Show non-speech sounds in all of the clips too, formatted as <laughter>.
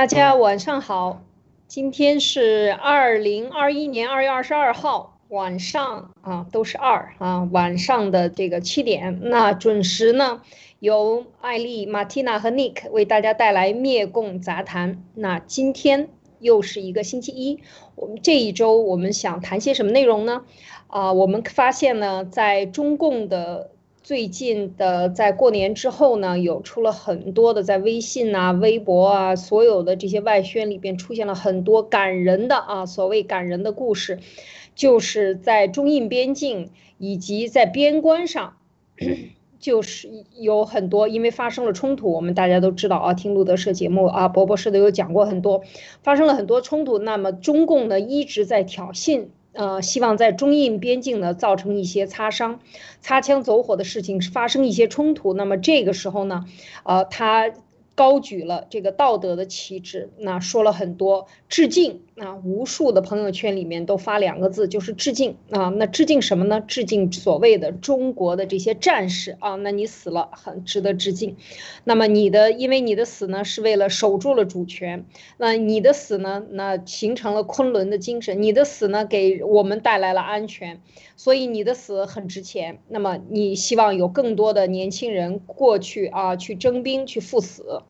大家晚上好，今天是二零二一年二月二十二号晚上啊，都是二啊，晚上的这个七点，那准时呢，由艾丽、马蒂娜和 Nick 为大家带来灭共杂谈。那今天又是一个星期一，我们这一周我们想谈些什么内容呢？啊，我们发现呢，在中共的。最近的在过年之后呢，有出了很多的在微信啊、微博啊，所有的这些外宣里边出现了很多感人的啊，所谓感人的故事，就是在中印边境以及在边关上，就是有很多因为发生了冲突，我们大家都知道啊，听路德社节目啊，博博士都有讲过很多，发生了很多冲突，那么中共呢一直在挑衅。呃，希望在中印边境呢造成一些擦伤、擦枪走火的事情，发生一些冲突。那么这个时候呢，呃，他。高举了这个道德的旗帜，那说了很多致敬，那无数的朋友圈里面都发两个字，就是致敬啊。那致敬什么呢？致敬所谓的中国的这些战士啊。那你死了，很值得致敬。那么你的，因为你的死呢，是为了守住了主权。那你的死呢，那形成了昆仑的精神。你的死呢，给我们带来了安全。所以你的死很值钱。那么你希望有更多的年轻人过去啊，去征兵去赴死。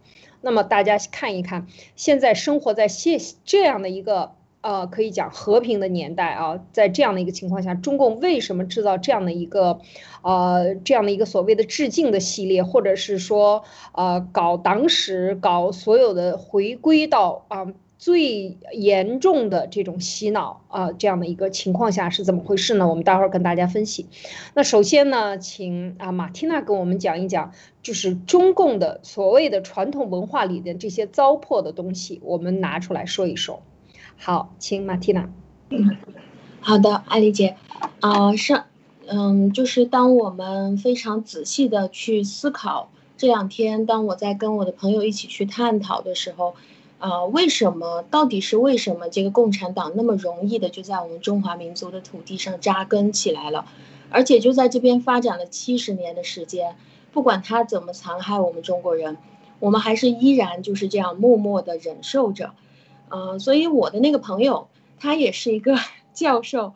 那么大家看一看，现在生活在现这样的一个呃，可以讲和平的年代啊，在这样的一个情况下，中共为什么制造这样的一个呃这样的一个所谓的致敬的系列，或者是说呃搞党史，搞所有的回归到啊？最严重的这种洗脑啊，这样的一个情况下是怎么回事呢？我们待会儿跟大家分析。那首先呢，请啊马蒂娜跟我们讲一讲，就是中共的所谓的传统文化里的这些糟粕的东西，我们拿出来说一说。好，请马蒂娜。嗯，好的，艾丽姐。啊，上，嗯，就是当我们非常仔细的去思考，这两天当我在跟我的朋友一起去探讨的时候。啊，为什么？到底是为什么这个共产党那么容易的就在我们中华民族的土地上扎根起来了，而且就在这边发展了七十年的时间，不管他怎么残害我们中国人，我们还是依然就是这样默默的忍受着。呃，所以我的那个朋友，他也是一个 <laughs> 教授，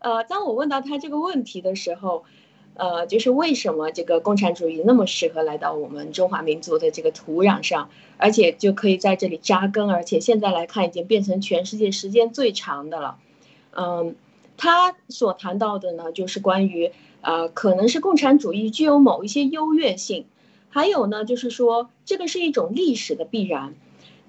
呃，当我问到他这个问题的时候。呃，就是为什么这个共产主义那么适合来到我们中华民族的这个土壤上，而且就可以在这里扎根，而且现在来看已经变成全世界时间最长的了。嗯，他所谈到的呢，就是关于呃，可能是共产主义具有某一些优越性，还有呢，就是说这个是一种历史的必然。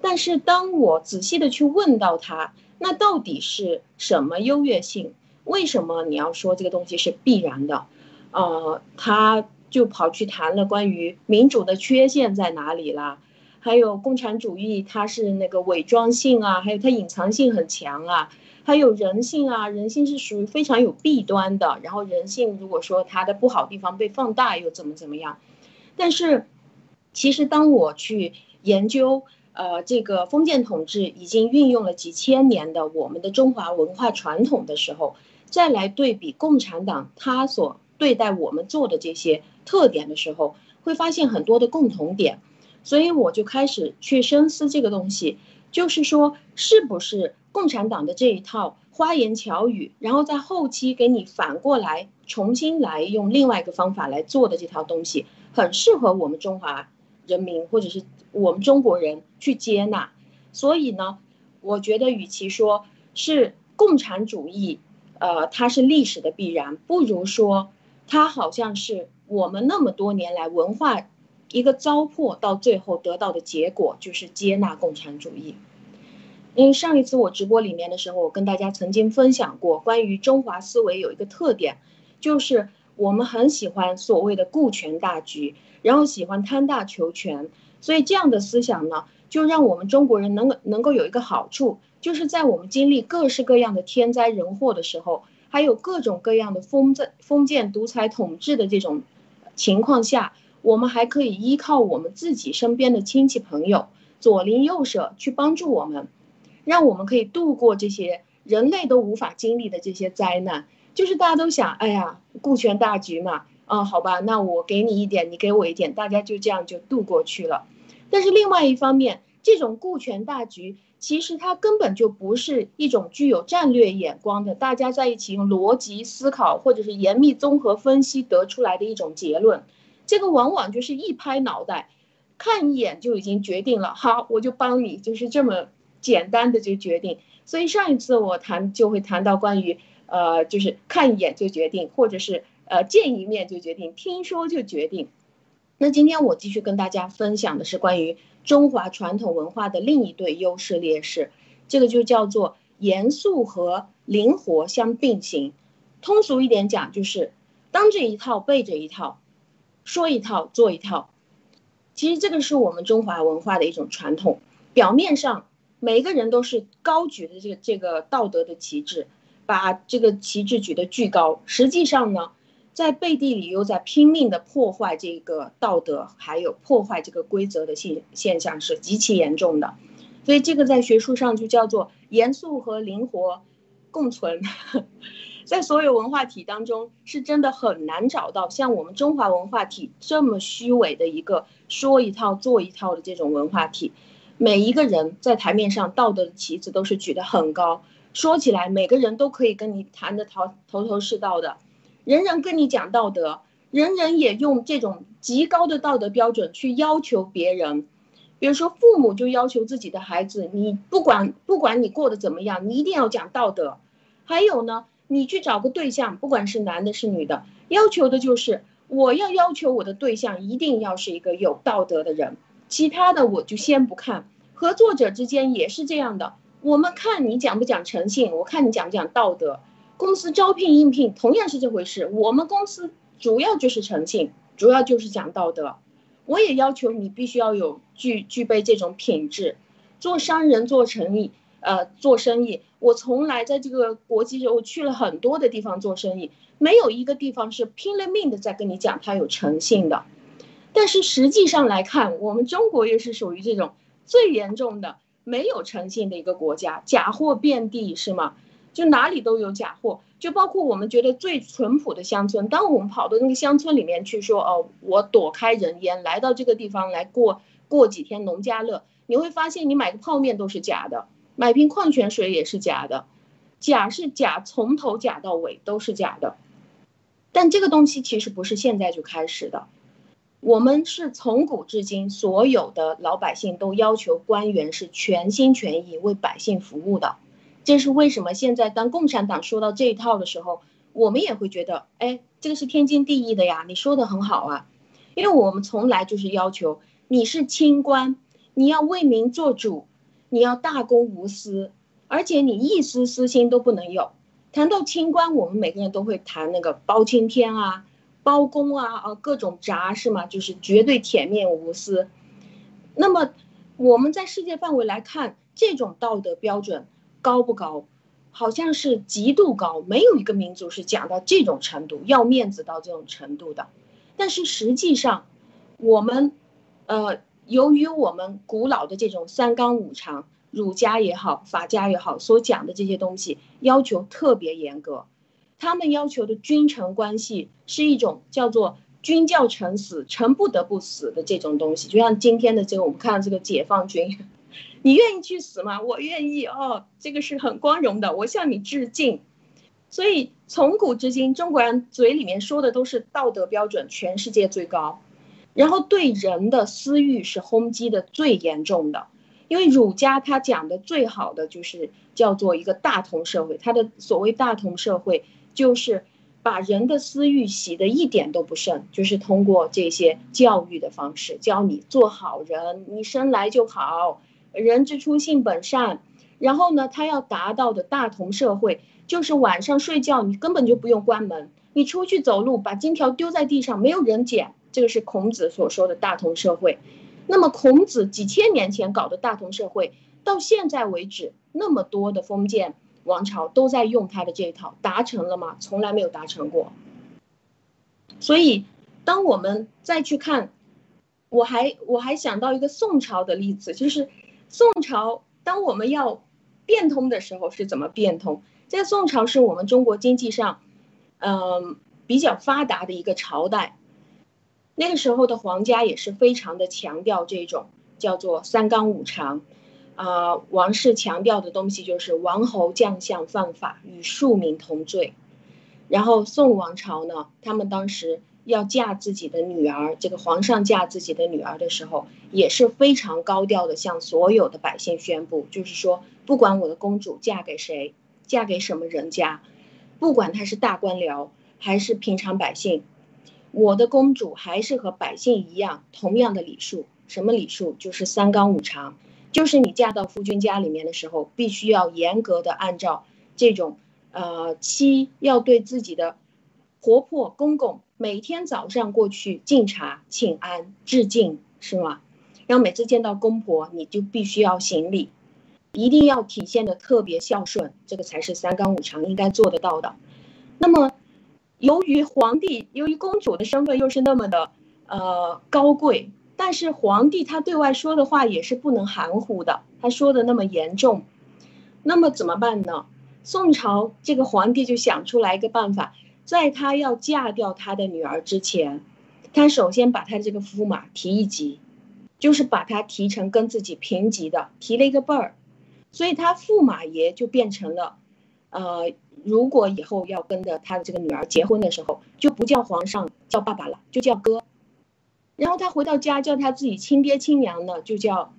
但是当我仔细的去问到他，那到底是什么优越性？为什么你要说这个东西是必然的？呃，他就跑去谈了关于民主的缺陷在哪里啦，还有共产主义它是那个伪装性啊，还有它隐藏性很强啊，还有人性啊，人性是属于非常有弊端的。然后人性如果说它的不好地方被放大又怎么怎么样？但是，其实当我去研究呃这个封建统治已经运用了几千年的我们的中华文化传统的时候，再来对比共产党它所对待我们做的这些特点的时候，会发现很多的共同点，所以我就开始去深思这个东西，就是说，是不是共产党的这一套花言巧语，然后在后期给你反过来重新来用另外一个方法来做的这套东西，很适合我们中华人民或者是我们中国人去接纳。所以呢，我觉得与其说是共产主义，呃，它是历史的必然，不如说。它好像是我们那么多年来文化一个糟粕，到最后得到的结果就是接纳共产主义。因为上一次我直播里面的时候，我跟大家曾经分享过，关于中华思维有一个特点，就是我们很喜欢所谓的顾全大局，然后喜欢贪大求全，所以这样的思想呢，就让我们中国人能能够有一个好处，就是在我们经历各式各样的天灾人祸的时候。还有各种各样的封建封建独裁统治的这种情况下，我们还可以依靠我们自己身边的亲戚朋友左邻右舍去帮助我们，让我们可以度过这些人类都无法经历的这些灾难。就是大家都想，哎呀，顾全大局嘛，啊，好吧，那我给你一点，你给我一点，大家就这样就度过去了。但是另外一方面，这种顾全大局，其实它根本就不是一种具有战略眼光的，大家在一起用逻辑思考或者是严密综合分析得出来的一种结论。这个往往就是一拍脑袋，看一眼就已经决定了。好，我就帮你，就是这么简单的就决定。所以上一次我谈就会谈到关于呃，就是看一眼就决定，或者是呃见一面就决定，听说就决定。那今天我继续跟大家分享的是关于中华传统文化的另一对优势劣势，这个就叫做严肃和灵活相并行。通俗一点讲，就是当这一套背着一套，说一套做一套。其实这个是我们中华文化的一种传统。表面上每一个人都是高举的这个这个道德的旗帜，把这个旗帜举得巨高，实际上呢？在背地里又在拼命的破坏这个道德，还有破坏这个规则的现现象是极其严重的，所以这个在学术上就叫做严肃和灵活共存，<laughs> 在所有文化体当中是真的很难找到像我们中华文化体这么虚伪的一个说一套做一套的这种文化体，每一个人在台面上道德的旗子都是举得很高，说起来每个人都可以跟你谈得头头头是道的。人人跟你讲道德，人人也用这种极高的道德标准去要求别人。比如说，父母就要求自己的孩子，你不管不管你过得怎么样，你一定要讲道德。还有呢，你去找个对象，不管是男的是女的，要求的就是我要要求我的对象一定要是一个有道德的人。其他的我就先不看。合作者之间也是这样的，我们看你讲不讲诚信，我看你讲不讲道德。公司招聘应聘同样是这回事，我们公司主要就是诚信，主要就是讲道德。我也要求你必须要有具具备这种品质。做商人做生意，呃，做生意，我从来在这个国际上我去了很多的地方做生意，没有一个地方是拼了命的在跟你讲他有诚信的。但是实际上来看，我们中国又是属于这种最严重的没有诚信的一个国家，假货遍地，是吗？就哪里都有假货，就包括我们觉得最淳朴的乡村。当我们跑到那个乡村里面去说，哦，我躲开人烟，来到这个地方来过过几天农家乐，你会发现你买个泡面都是假的，买瓶矿泉水也是假的，假是假，从头假到尾都是假的。但这个东西其实不是现在就开始的，我们是从古至今，所有的老百姓都要求官员是全心全意为百姓服务的。这是为什么？现在当共产党说到这一套的时候，我们也会觉得，哎，这个是天经地义的呀。你说的很好啊，因为我们从来就是要求你是清官，你要为民做主，你要大公无私，而且你一丝私心都不能有。谈到清官，我们每个人都会谈那个包青天啊、包公啊，啊，各种闸是吗？就是绝对铁面无私。那么我们在世界范围来看，这种道德标准。高不高？好像是极度高，没有一个民族是讲到这种程度，要面子到这种程度的。但是实际上，我们，呃，由于我们古老的这种三纲五常，儒家也好，法家也好，所讲的这些东西要求特别严格。他们要求的君臣关系是一种叫做“君叫臣死，臣不得不死”的这种东西。就像今天的这个，我们看到这个解放军。你愿意去死吗？我愿意哦，这个是很光荣的，我向你致敬。所以从古至今，中国人嘴里面说的都是道德标准全世界最高，然后对人的私欲是轰击的最严重的。因为儒家他讲的最好的就是叫做一个大同社会，他的所谓大同社会就是把人的私欲洗得一点都不剩，就是通过这些教育的方式教你做好人，你生来就好。人之初，性本善。然后呢，他要达到的大同社会，就是晚上睡觉你根本就不用关门，你出去走路把金条丢在地上，没有人捡。这个是孔子所说的大同社会。那么，孔子几千年前搞的大同社会，到现在为止，那么多的封建王朝都在用他的这一套，达成了吗？从来没有达成过。所以，当我们再去看，我还我还想到一个宋朝的例子，就是。宋朝，当我们要变通的时候是怎么变通？在宋朝是我们中国经济上，嗯，比较发达的一个朝代。那个时候的皇家也是非常的强调这种叫做三纲五常。啊，王氏强调的东西就是王侯将相犯法与庶民同罪。然后宋王朝呢，他们当时要嫁自己的女儿，这个皇上嫁自己的女儿的时候，也是非常高调的向所有的百姓宣布，就是说，不管我的公主嫁给谁，嫁给什么人家，不管他是大官僚还是平常百姓，我的公主还是和百姓一样，同样的礼数。什么礼数？就是三纲五常。就是你嫁到夫君家里面的时候，必须要严格的按照这种，呃，妻要对自己的婆婆公公每天早上过去敬茶请安致敬，是吗？然后每次见到公婆，你就必须要行礼，一定要体现的特别孝顺，这个才是三纲五常应该做得到的。那么，由于皇帝，由于公主的身份又是那么的，呃，高贵。但是皇帝他对外说的话也是不能含糊的，他说的那么严重，那么怎么办呢？宋朝这个皇帝就想出来一个办法，在他要嫁掉他的女儿之前，他首先把他这个驸马提一级，就是把他提成跟自己平级的，提了一个辈儿，所以他驸马爷就变成了，呃，如果以后要跟着他的这个女儿结婚的时候，就不叫皇上叫爸爸了，就叫哥。然后他回到家叫他自己亲爹亲娘呢，就叫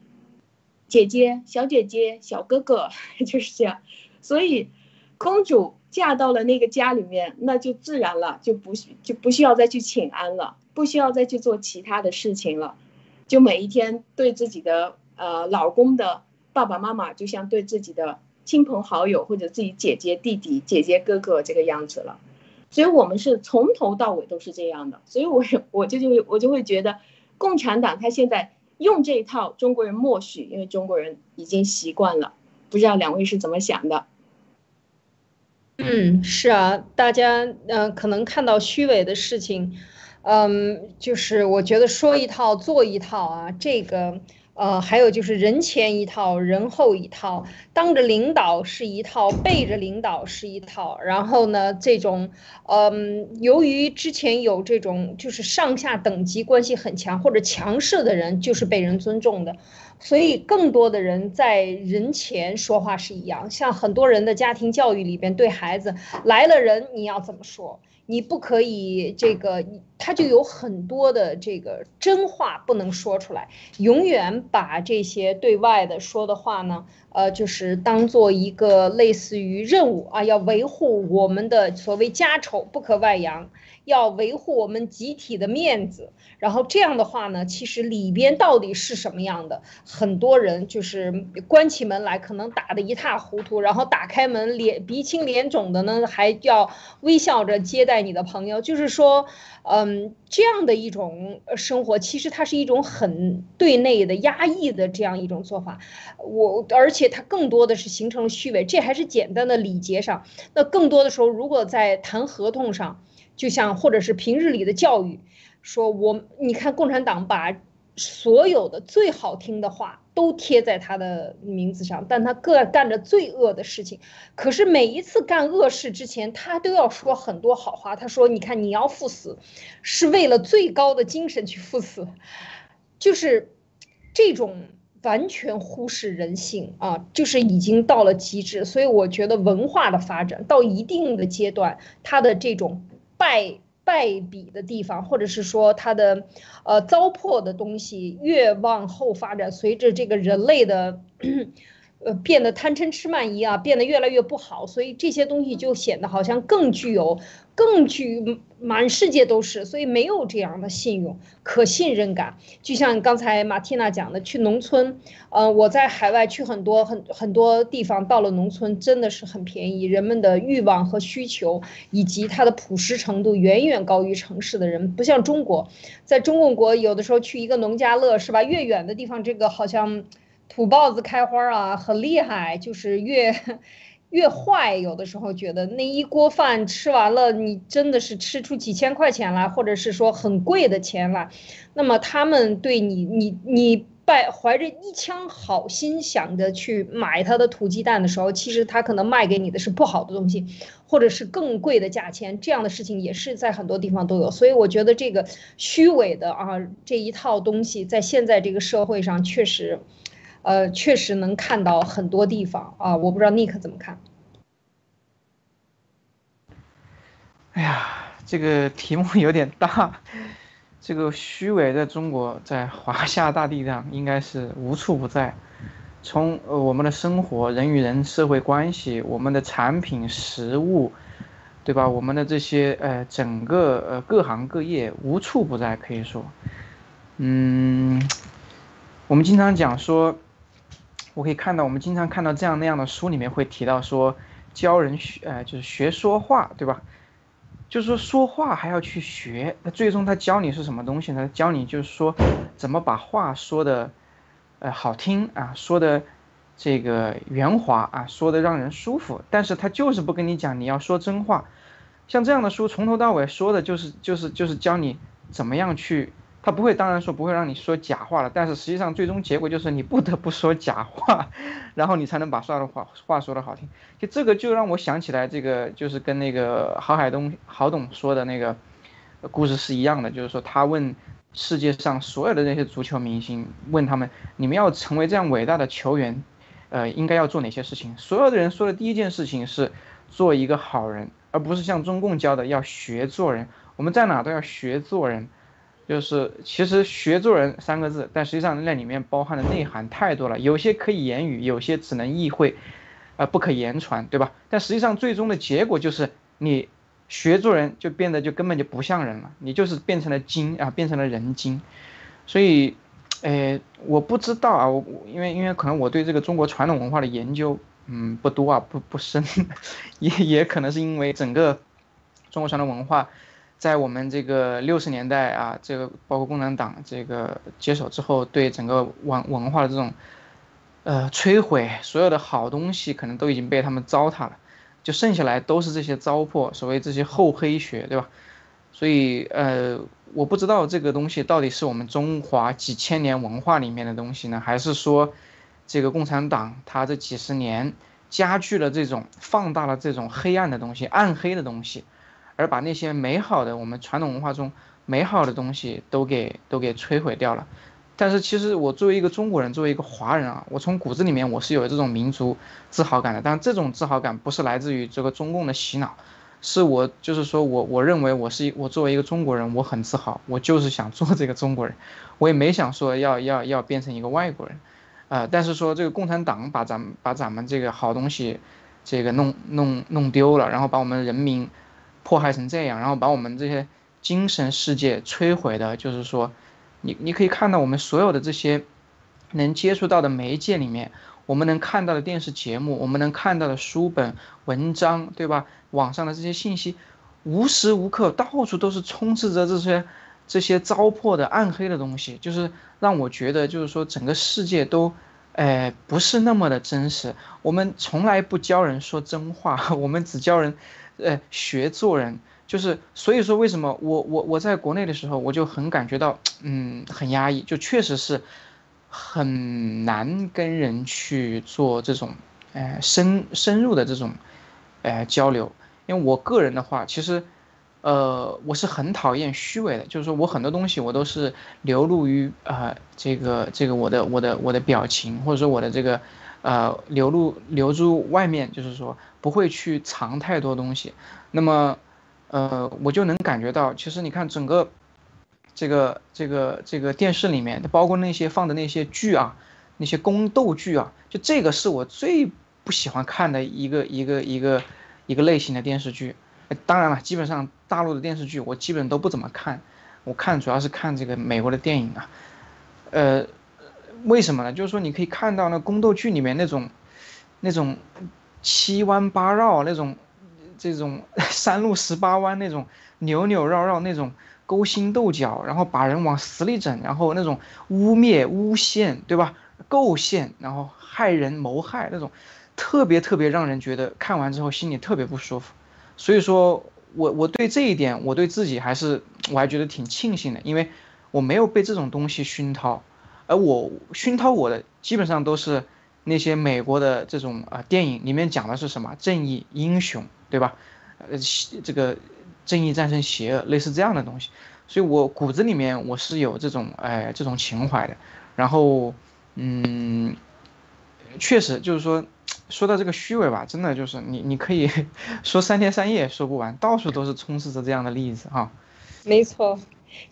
姐姐、小姐姐、小哥哥，<laughs> 就是这样。所以公主嫁到了那个家里面，那就自然了，就不需就不需要再去请安了，不需要再去做其他的事情了，就每一天对自己的呃老公的爸爸妈妈，就像对自己的亲朋好友或者自己姐姐弟弟、姐姐哥哥这个样子了。所以我们是从头到尾都是这样的，所以我我就就我就会觉得，共产党他现在用这一套，中国人默许，因为中国人已经习惯了。不知道两位是怎么想的？嗯，是啊，大家嗯可能看到虚伪的事情，嗯，就是我觉得说一套做一套啊，这个。呃，还有就是人前一套，人后一套，当着领导是一套，背着领导是一套。然后呢，这种，嗯，由于之前有这种就是上下等级关系很强或者强势的人，就是被人尊重的，所以更多的人在人前说话是一样。像很多人的家庭教育里边，对孩子来了人你要怎么说？你不可以这个，他就有很多的这个真话不能说出来，永远把这些对外的说的话呢，呃，就是当做一个类似于任务啊，要维护我们的所谓家丑不可外扬。要维护我们集体的面子，然后这样的话呢，其实里边到底是什么样的，很多人就是关起门来可能打得一塌糊涂，然后打开门脸鼻青脸肿的呢，还要微笑着接待你的朋友，就是说，嗯，这样的一种生活，其实它是一种很对内的压抑的这样一种做法，我而且它更多的是形成了虚伪，这还是简单的礼节上，那更多的时候，如果在谈合同上。就像或者是平日里的教育，说我你看共产党把所有的最好听的话都贴在他的名字上，但他各干着罪恶的事情。可是每一次干恶事之前，他都要说很多好话。他说：“你看，你要赴死，是为了最高的精神去赴死。”就是这种完全忽视人性啊，就是已经到了极致。所以我觉得文化的发展到一定的阶段，它的这种。败败笔的地方，或者是说它的，呃，糟粕的东西越往后发展，随着这个人类的。呃，变得贪嗔痴慢疑啊，变得越来越不好，所以这些东西就显得好像更具有、更具满世界都是，所以没有这样的信用、可信任感。就像刚才马蒂娜讲的，去农村，呃，我在海外去很多很很多地方，到了农村真的是很便宜，人们的欲望和需求以及它的朴实程度远远高于城市的人，不像中国，在中共国有的时候去一个农家乐是吧？越远的地方，这个好像。土包子开花啊，很厉害，就是越越坏。有的时候觉得那一锅饭吃完了，你真的是吃出几千块钱来，或者是说很贵的钱来。那么他们对你，你你带怀着一腔好心想着去买他的土鸡蛋的时候，其实他可能卖给你的是不好的东西，或者是更贵的价钱。这样的事情也是在很多地方都有，所以我觉得这个虚伪的啊这一套东西，在现在这个社会上确实，呃，确实能看到很多地方啊。我不知道 Nick 怎么看。哎呀，这个题目有点大。这个虚伪在中国，在华夏大地上应该是无处不在。从呃我们的生活、人与人社会关系、我们的产品、食物，对吧？我们的这些呃整个呃各行各业无处不在，可以说，嗯，我们经常讲说，我可以看到，我们经常看到这样那样的书里面会提到说，教人学呃就是学说话，对吧？就是说说话还要去学，那最终他教你是什么东西呢？教你就是说怎么把话说的，呃好听啊，说的这个圆滑啊，说的让人舒服。但是他就是不跟你讲你要说真话，像这样的书从头到尾说的就是就是就是教你怎么样去。他不会，当然说不会让你说假话了，但是实际上最终结果就是你不得不说假话，<laughs> 然后你才能把说的话话说的好听。就这个就让我想起来，这个就是跟那个郝海东郝董说的那个故事是一样的，就是说他问世界上所有的那些足球明星，问他们你们要成为这样伟大的球员，呃，应该要做哪些事情？所有的人说的第一件事情是做一个好人，而不是像中共教的要学做人。我们在哪都要学做人。就是其实学做人三个字，但实际上那里面包含的内涵太多了，有些可以言语，有些只能意会，呃，不可言传，对吧？但实际上最终的结果就是你学做人就变得就根本就不像人了，你就是变成了精啊，变成了人精。所以，诶，我不知道啊，我因为因为可能我对这个中国传统文化的研究，嗯，不多啊，不不深，<laughs> 也也可能是因为整个中国传统文化。在我们这个六十年代啊，这个包括共产党这个接手之后，对整个文文化的这种，呃摧毁，所有的好东西可能都已经被他们糟蹋了，就剩下来都是这些糟粕，所谓这些厚黑学，对吧？所以呃，我不知道这个东西到底是我们中华几千年文化里面的东西呢，还是说这个共产党它这几十年加剧了这种放大了这种黑暗的东西，暗黑的东西。而把那些美好的我们传统文化中美好的东西都给都给摧毁掉了。但是其实我作为一个中国人，作为一个华人啊，我从骨子里面我是有这种民族自豪感的。但这种自豪感不是来自于这个中共的洗脑，是我就是说我我认为我是我作为一个中国人，我很自豪，我就是想做这个中国人，我也没想说要要要变成一个外国人，呃，但是说这个共产党把咱们把咱们这个好东西，这个弄弄弄丢了，然后把我们人民。迫害成这样，然后把我们这些精神世界摧毁的，就是说，你你可以看到我们所有的这些能接触到的媒介里面，我们能看到的电视节目，我们能看到的书本、文章，对吧？网上的这些信息，无时无刻到处都是充斥着这些这些糟粕的、暗黑的东西，就是让我觉得，就是说整个世界都，哎，不是那么的真实。我们从来不教人说真话，<laughs> 我们只教人。呃，学做人就是，所以说为什么我我我在国内的时候，我就很感觉到，嗯，很压抑，就确实是很难跟人去做这种，呃，深深入的这种，呃，交流。因为我个人的话，其实，呃，我是很讨厌虚伪的，就是说我很多东西我都是流露于呃这个这个我的我的我的表情，或者说我的这个。呃，流露流入外面，就是说不会去藏太多东西。那么，呃，我就能感觉到，其实你看整个这个这个这个电视里面，包括那些放的那些剧啊，那些宫斗剧啊，就这个是我最不喜欢看的一个一个一个一个类型的电视剧。当然了，基本上大陆的电视剧我基本都不怎么看，我看主要是看这个美国的电影啊，呃。为什么呢？就是说，你可以看到那宫斗剧里面那种，那种七弯八绕那种，这种 <laughs> 山路十八弯那种扭扭绕绕那种勾心斗角，然后把人往死里整，然后那种污蔑诬陷，对吧？构陷，然后害人谋害那种，特别特别让人觉得看完之后心里特别不舒服。所以说我我对这一点，我对自己还是我还觉得挺庆幸的，因为我没有被这种东西熏陶。而我熏陶我的基本上都是那些美国的这种啊电影里面讲的是什么正义英雄，对吧？呃，这个正义战胜邪恶，类似这样的东西。所以我骨子里面我是有这种哎这种情怀的。然后，嗯，确实就是说，说到这个虚伪吧，真的就是你你可以说三天三夜说不完，到处都是充斥着这样的例子哈。没错。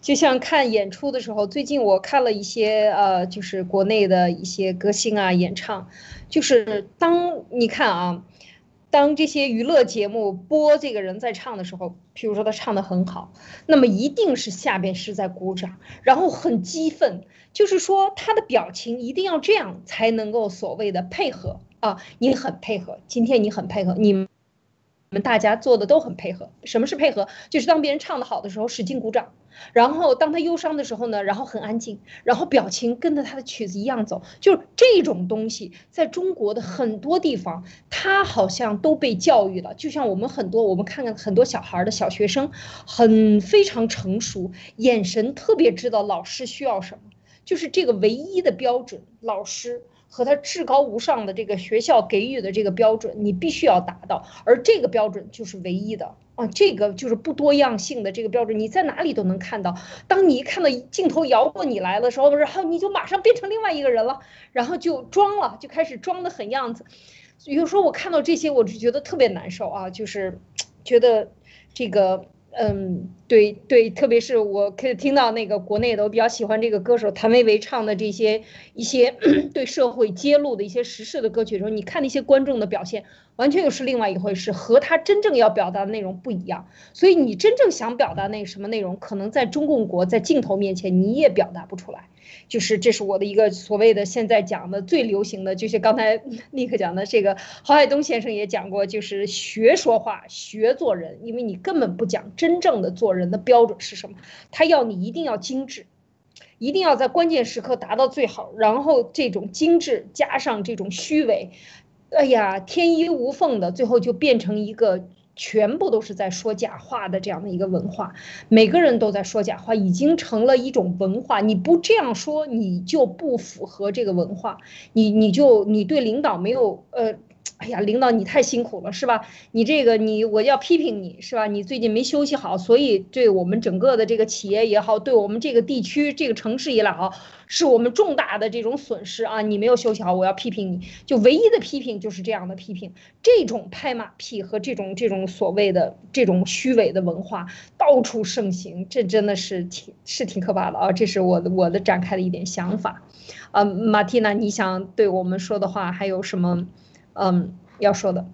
就像看演出的时候，最近我看了一些呃，就是国内的一些歌星啊演唱，就是当你看啊，当这些娱乐节目播这个人在唱的时候，譬如说他唱的很好，那么一定是下边是在鼓掌，然后很激愤，就是说他的表情一定要这样才能够所谓的配合啊，你很配合，今天你很配合，你。我们大家做的都很配合。什么是配合？就是当别人唱的好的时候，使劲鼓掌；然后当他忧伤的时候呢，然后很安静，然后表情跟着他的曲子一样走。就是这种东西，在中国的很多地方，他好像都被教育了。就像我们很多，我们看看很多小孩的小学生，很非常成熟，眼神特别知道老师需要什么，就是这个唯一的标准，老师。和他至高无上的这个学校给予的这个标准，你必须要达到，而这个标准就是唯一的啊，这个就是不多样性的这个标准，你在哪里都能看到。当你一看到镜头摇过你来的时候，然后你就马上变成另外一个人了，然后就装了，就开始装的很样子。有时候我看到这些，我就觉得特别难受啊，就是觉得这个。嗯，对对，特别是我可以听到那个国内的，我比较喜欢这个歌手谭维维唱的这些一些 <clears throat> 对社会揭露的一些时事的歌曲的时候，你看那些观众的表现，完全又是另外一回事，和他真正要表达的内容不一样。所以你真正想表达那什么内容，可能在中共国在镜头面前你也表达不出来。就是这是我的一个所谓的现在讲的最流行的，就是刚才 <laughs> 立刻讲的这个，郝海东先生也讲过，就是学说话、学做人，因为你根本不讲真正的做人的标准是什么，他要你一定要精致，一定要在关键时刻达到最好，然后这种精致加上这种虚伪，哎呀，天衣无缝的，最后就变成一个。全部都是在说假话的这样的一个文化，每个人都在说假话，已经成了一种文化。你不这样说，你就不符合这个文化，你你就你对领导没有呃。哎呀，领导你太辛苦了，是吧？你这个你我要批评你，是吧？你最近没休息好，所以对我们整个的这个企业也好，对我们这个地区这个城市也好，是我们重大的这种损失啊！你没有休息好，我要批评你。就唯一的批评就是这样的批评，这种拍马屁和这种这种所谓的这种虚伪的文化到处盛行，这真的是挺是挺可怕的啊！这是我的我的展开的一点想法。啊，马蒂娜，你想对我们说的话还有什么？嗯，要说的，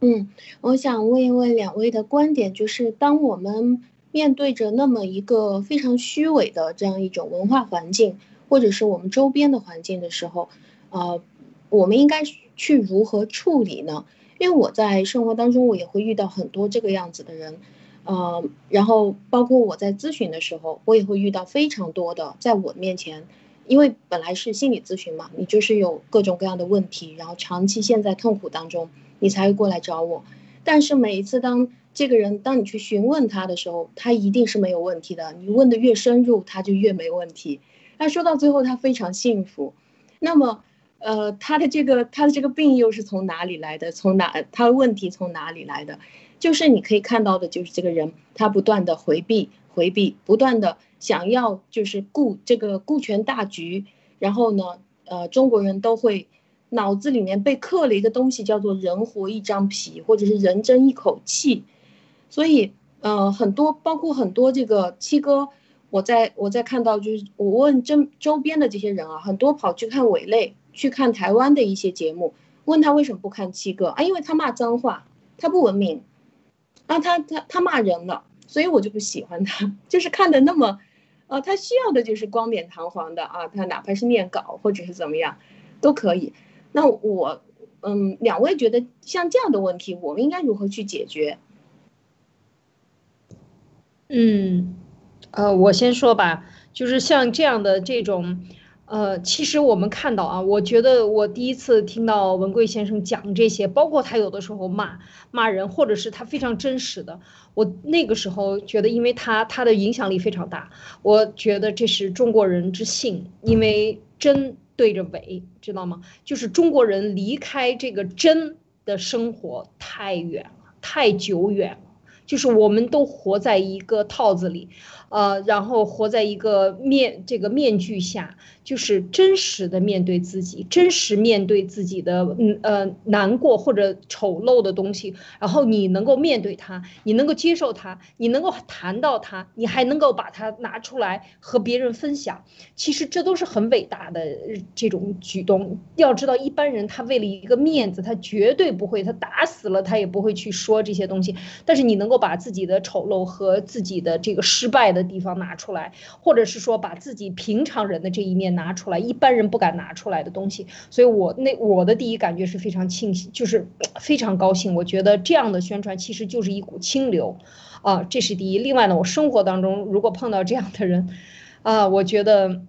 嗯，我想问一问两位的观点，就是当我们面对着那么一个非常虚伪的这样一种文化环境，或者是我们周边的环境的时候，呃，我们应该去如何处理呢？因为我在生活当中，我也会遇到很多这个样子的人，呃，然后包括我在咨询的时候，我也会遇到非常多的在我面前。因为本来是心理咨询嘛，你就是有各种各样的问题，然后长期陷在痛苦当中，你才会过来找我。但是每一次当这个人当你去询问他的时候，他一定是没有问题的。你问的越深入，他就越没问题。那说到最后，他非常幸福。那么，呃，他的这个他的这个病又是从哪里来的？从哪他的问题从哪里来的？就是你可以看到的，就是这个人他不断的回避，回避，不断的。想要就是顾这个顾全大局，然后呢，呃，中国人都会脑子里面被刻了一个东西，叫做“人活一张皮”或者是“人争一口气”，所以呃，很多包括很多这个七哥，我在我在看到就是我问周周边的这些人啊，很多跑去看伪类，去看台湾的一些节目，问他为什么不看七哥啊？因为他骂脏话，他不文明，啊，他他他骂人了，所以我就不喜欢他，<laughs> 就是看的那么。呃，他需要的就是光冕堂皇的啊，他哪怕是念稿或者是怎么样，都可以。那我，嗯，两位觉得像这样的问题，我们应该如何去解决？嗯，呃，我先说吧，就是像这样的这种，呃，其实我们看到啊，我觉得我第一次听到文贵先生讲这些，包括他有的时候骂骂人，或者是他非常真实的，我那个时候觉得，因为他他的影响力非常大，我觉得这是中国人之幸，因为真对着伪，知道吗？就是中国人离开这个真的生活太远了，太久远了，就是我们都活在一个套子里。呃，然后活在一个面这个面具下，就是真实的面对自己，真实面对自己的嗯呃难过或者丑陋的东西，然后你能够面对它，你能够接受它，你能够谈到它，你还能够把它拿出来和别人分享，其实这都是很伟大的这种举动。要知道，一般人他为了一个面子，他绝对不会，他打死了他也不会去说这些东西。但是你能够把自己的丑陋和自己的这个失败的。的地方拿出来，或者是说把自己平常人的这一面拿出来，一般人不敢拿出来的东西。所以，我那我的第一感觉是非常庆幸，就是 <tsk> 非常高兴。我觉得这样的宣传其实就是一股清流，啊，这是第一。另外呢，我生活当中如果碰到这样的人，啊，我觉得。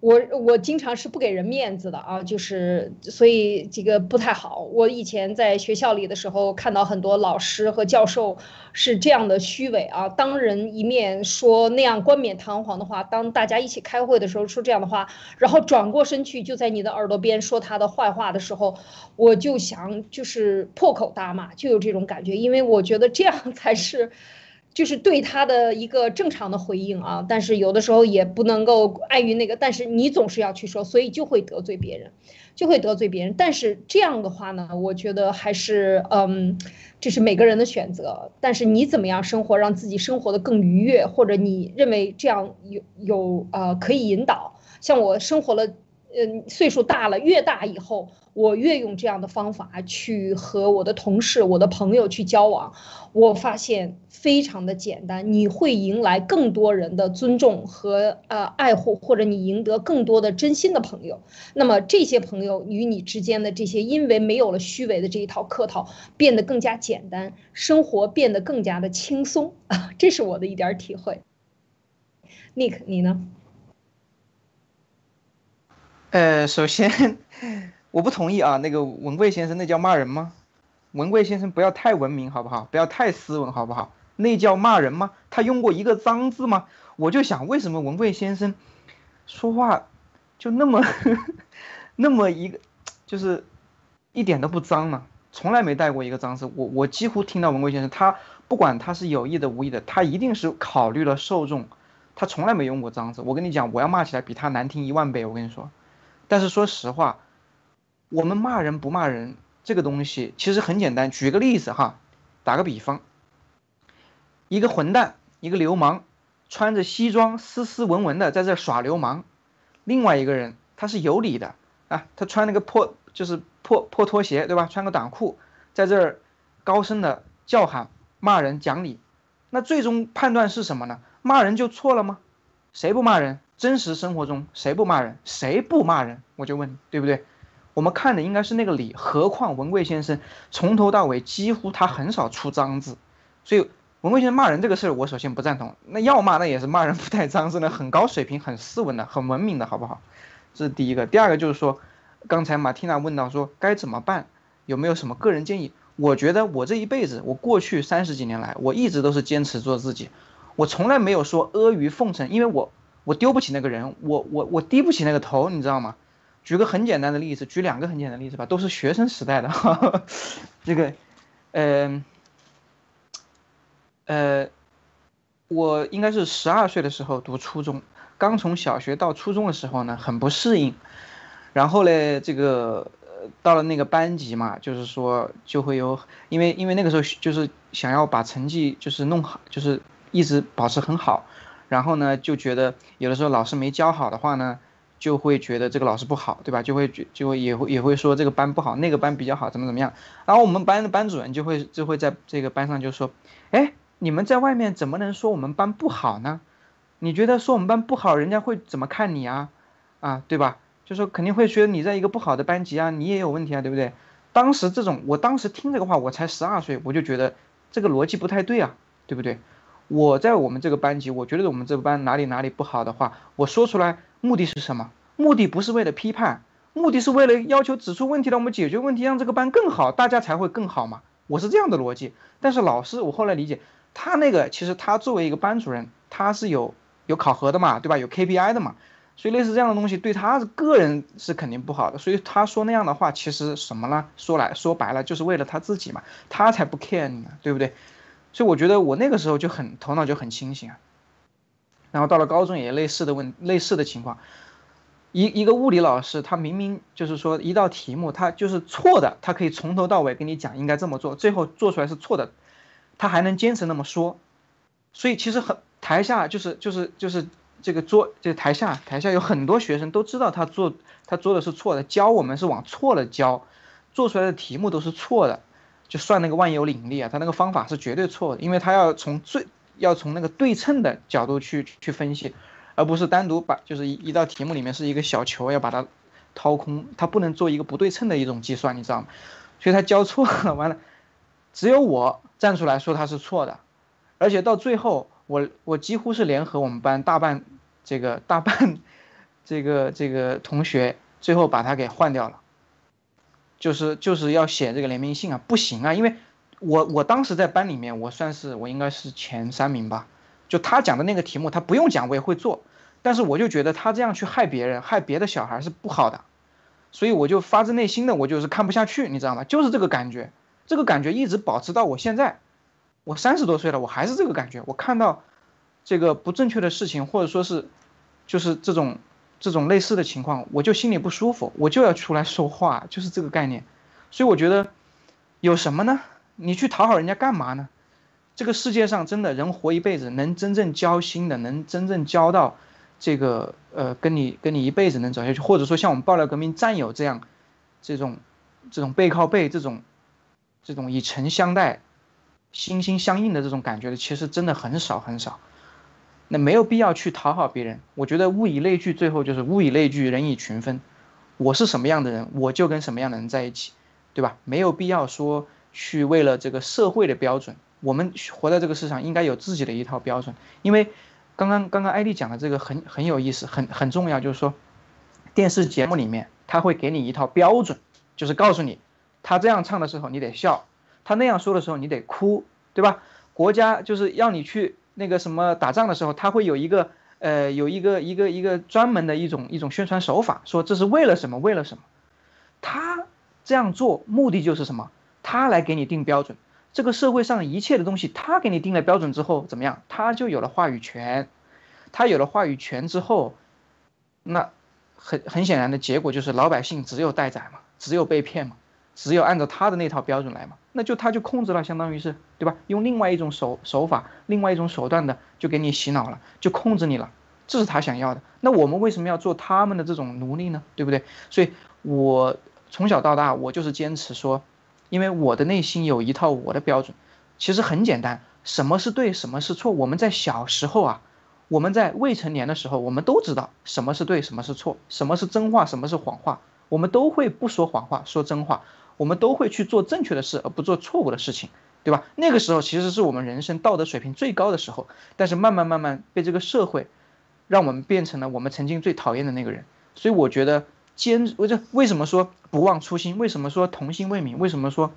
我我经常是不给人面子的啊，就是所以这个不太好。我以前在学校里的时候，看到很多老师和教授是这样的虚伪啊，当人一面说那样冠冕堂皇的话，当大家一起开会的时候说这样的话，然后转过身去就在你的耳朵边说他的坏话的时候，我就想就是破口大骂，就有这种感觉，因为我觉得这样才是。就是对他的一个正常的回应啊，但是有的时候也不能够碍于那个，但是你总是要去说，所以就会得罪别人，就会得罪别人。但是这样的话呢，我觉得还是嗯，这是每个人的选择。但是你怎么样生活，让自己生活的更愉悦，或者你认为这样有有呃可以引导，像我生活了。嗯，岁数大了，越大以后，我越用这样的方法去和我的同事、我的朋友去交往，我发现非常的简单，你会迎来更多人的尊重和呃爱护，或者你赢得更多的真心的朋友。那么这些朋友与你之间的这些，因为没有了虚伪的这一套客套，变得更加简单，生活变得更加的轻松啊，<laughs> 这是我的一点体会。Nick，你呢？呃，首先我不同意啊，那个文贵先生那叫骂人吗？文贵先生不要太文明好不好？不要太斯文好不好？那叫骂人吗？他用过一个脏字吗？我就想为什么文贵先生说话就那么 <laughs> 那么一个就是一点都不脏呢？从来没带过一个脏字。我我几乎听到文贵先生，他不管他是有意的无意的，他一定是考虑了受众，他从来没用过脏字。我跟你讲，我要骂起来比他难听一万倍。我跟你说。但是说实话，我们骂人不骂人这个东西其实很简单。举个例子哈，打个比方，一个混蛋，一个流氓，穿着西装斯斯文文的在这耍流氓；另外一个人他是有理的啊，他穿那个破就是破破拖鞋对吧？穿个短裤在这儿高声的叫喊骂人讲理，那最终判断是什么呢？骂人就错了吗？谁不骂人？真实生活中谁不骂人？谁不骂人？我就问，对不对？我们看的应该是那个理。何况文贵先生从头到尾几乎他很少出脏字，所以文贵先生骂人这个事儿，我首先不赞同。那要骂那也是骂人不带脏字的，很高水平、很斯文的、很文明的，好不好？这是第一个。第二个就是说，刚才马蒂娜问到说该怎么办，有没有什么个人建议？我觉得我这一辈子，我过去三十几年来，我一直都是坚持做自己，我从来没有说阿谀奉承，因为我。我丢不起那个人，我我我低不起那个头，你知道吗？举个很简单的例子，举两个很简单的例子吧，都是学生时代的。<laughs> 这个，呃，呃，我应该是十二岁的时候读初中，刚从小学到初中的时候呢，很不适应。然后嘞，这个到了那个班级嘛，就是说就会有，因为因为那个时候就是想要把成绩就是弄好，就是一直保持很好。然后呢，就觉得有的时候老师没教好的话呢，就会觉得这个老师不好，对吧？就会觉就会也会也会说这个班不好，那个班比较好，怎么怎么样。然后我们班的班主任就会就会在这个班上就说，哎，你们在外面怎么能说我们班不好呢？你觉得说我们班不好，人家会怎么看你啊？啊，对吧？就说肯定会觉得你在一个不好的班级啊，你也有问题啊，对不对？当时这种，我当时听这个话，我才十二岁，我就觉得这个逻辑不太对啊，对不对？我在我们这个班级，我觉得我们这个班哪里哪里不好的话，我说出来，目的是什么？目的不是为了批判，目的是为了要求指出问题，让我们解决问题，让这个班更好，大家才会更好嘛。我是这样的逻辑。但是老师，我后来理解，他那个其实他作为一个班主任，他是有有考核的嘛，对吧？有 KPI 的嘛。所以类似这样的东西对他个人是肯定不好的。所以他说那样的话，其实什么呢？说来说白了，就是为了他自己嘛，他才不 care 你呢，对不对？所以我觉得我那个时候就很头脑就很清醒啊。然后到了高中也类似的问类似的情况，一一个物理老师，他明明就是说一道题目他就是错的，他可以从头到尾跟你讲应该这么做，最后做出来是错的，他还能坚持那么说。所以其实很台下就是就是就是。这个桌，这台下台下有很多学生都知道他做他做的是错的，教我们是往错了教，做出来的题目都是错的，就算那个万有引力啊，他那个方法是绝对错的，因为他要从最要从那个对称的角度去去分析，而不是单独把就是一一道题目里面是一个小球要把它掏空，他不能做一个不对称的一种计算，你知道吗？所以他教错了，完了，只有我站出来说他是错的，而且到最后。我我几乎是联合我们班大半，这个大半，这个这个同学，最后把他给换掉了。就是就是要写这个联名信啊，不行啊，因为我我当时在班里面，我算是我应该是前三名吧。就他讲的那个题目，他不用讲我也会做，但是我就觉得他这样去害别人，害别的小孩是不好的，所以我就发自内心的我就是看不下去，你知道吗？就是这个感觉，这个感觉一直保持到我现在。我三十多岁了，我还是这个感觉。我看到这个不正确的事情，或者说是就是这种这种类似的情况，我就心里不舒服，我就要出来说话，就是这个概念。所以我觉得有什么呢？你去讨好人家干嘛呢？这个世界上真的人活一辈子，能真正交心的，能真正交到这个呃跟你跟你一辈子能走下去，或者说像我们爆料革命战友这样这种这种背靠背这种这种以诚相待。心心相印的这种感觉的，其实真的很少很少。那没有必要去讨好别人。我觉得物以类聚，最后就是物以类聚，人以群分。我是什么样的人，我就跟什么样的人在一起，对吧？没有必要说去为了这个社会的标准。我们活在这个世上，应该有自己的一套标准。因为刚刚刚刚艾丽讲的这个很很有意思，很很重要，就是说电视节目里面他会给你一套标准，就是告诉你他这样唱的时候你得笑。他那样说的时候，你得哭，对吧？国家就是要你去那个什么打仗的时候，他会有一个呃，有一个一个一个专门的一种一种宣传手法，说这是为了什么？为了什么？他这样做目的就是什么？他来给你定标准。这个社会上一切的东西，他给你定了标准之后，怎么样？他就有了话语权。他有了话语权之后，那很很显然的结果就是老百姓只有待宰嘛，只有被骗嘛。只有按照他的那套标准来嘛，那就他就控制了，相当于是对吧？用另外一种手手法，另外一种手段的就给你洗脑了，就控制你了，这是他想要的。那我们为什么要做他们的这种奴隶呢？对不对？所以，我从小到大，我就是坚持说，因为我的内心有一套我的标准，其实很简单，什么是对，什么是错。我们在小时候啊，我们在未成年的时候，我们都知道什么是对，什么是错，什么是真话，什么是谎话，我们都会不说谎话，说真话。我们都会去做正确的事，而不做错误的事情，对吧？那个时候其实是我们人生道德水平最高的时候，但是慢慢慢慢被这个社会，让我们变成了我们曾经最讨厌的那个人。所以我觉得坚，我这为什么说不忘初心？为什么说童心未泯？为什么说，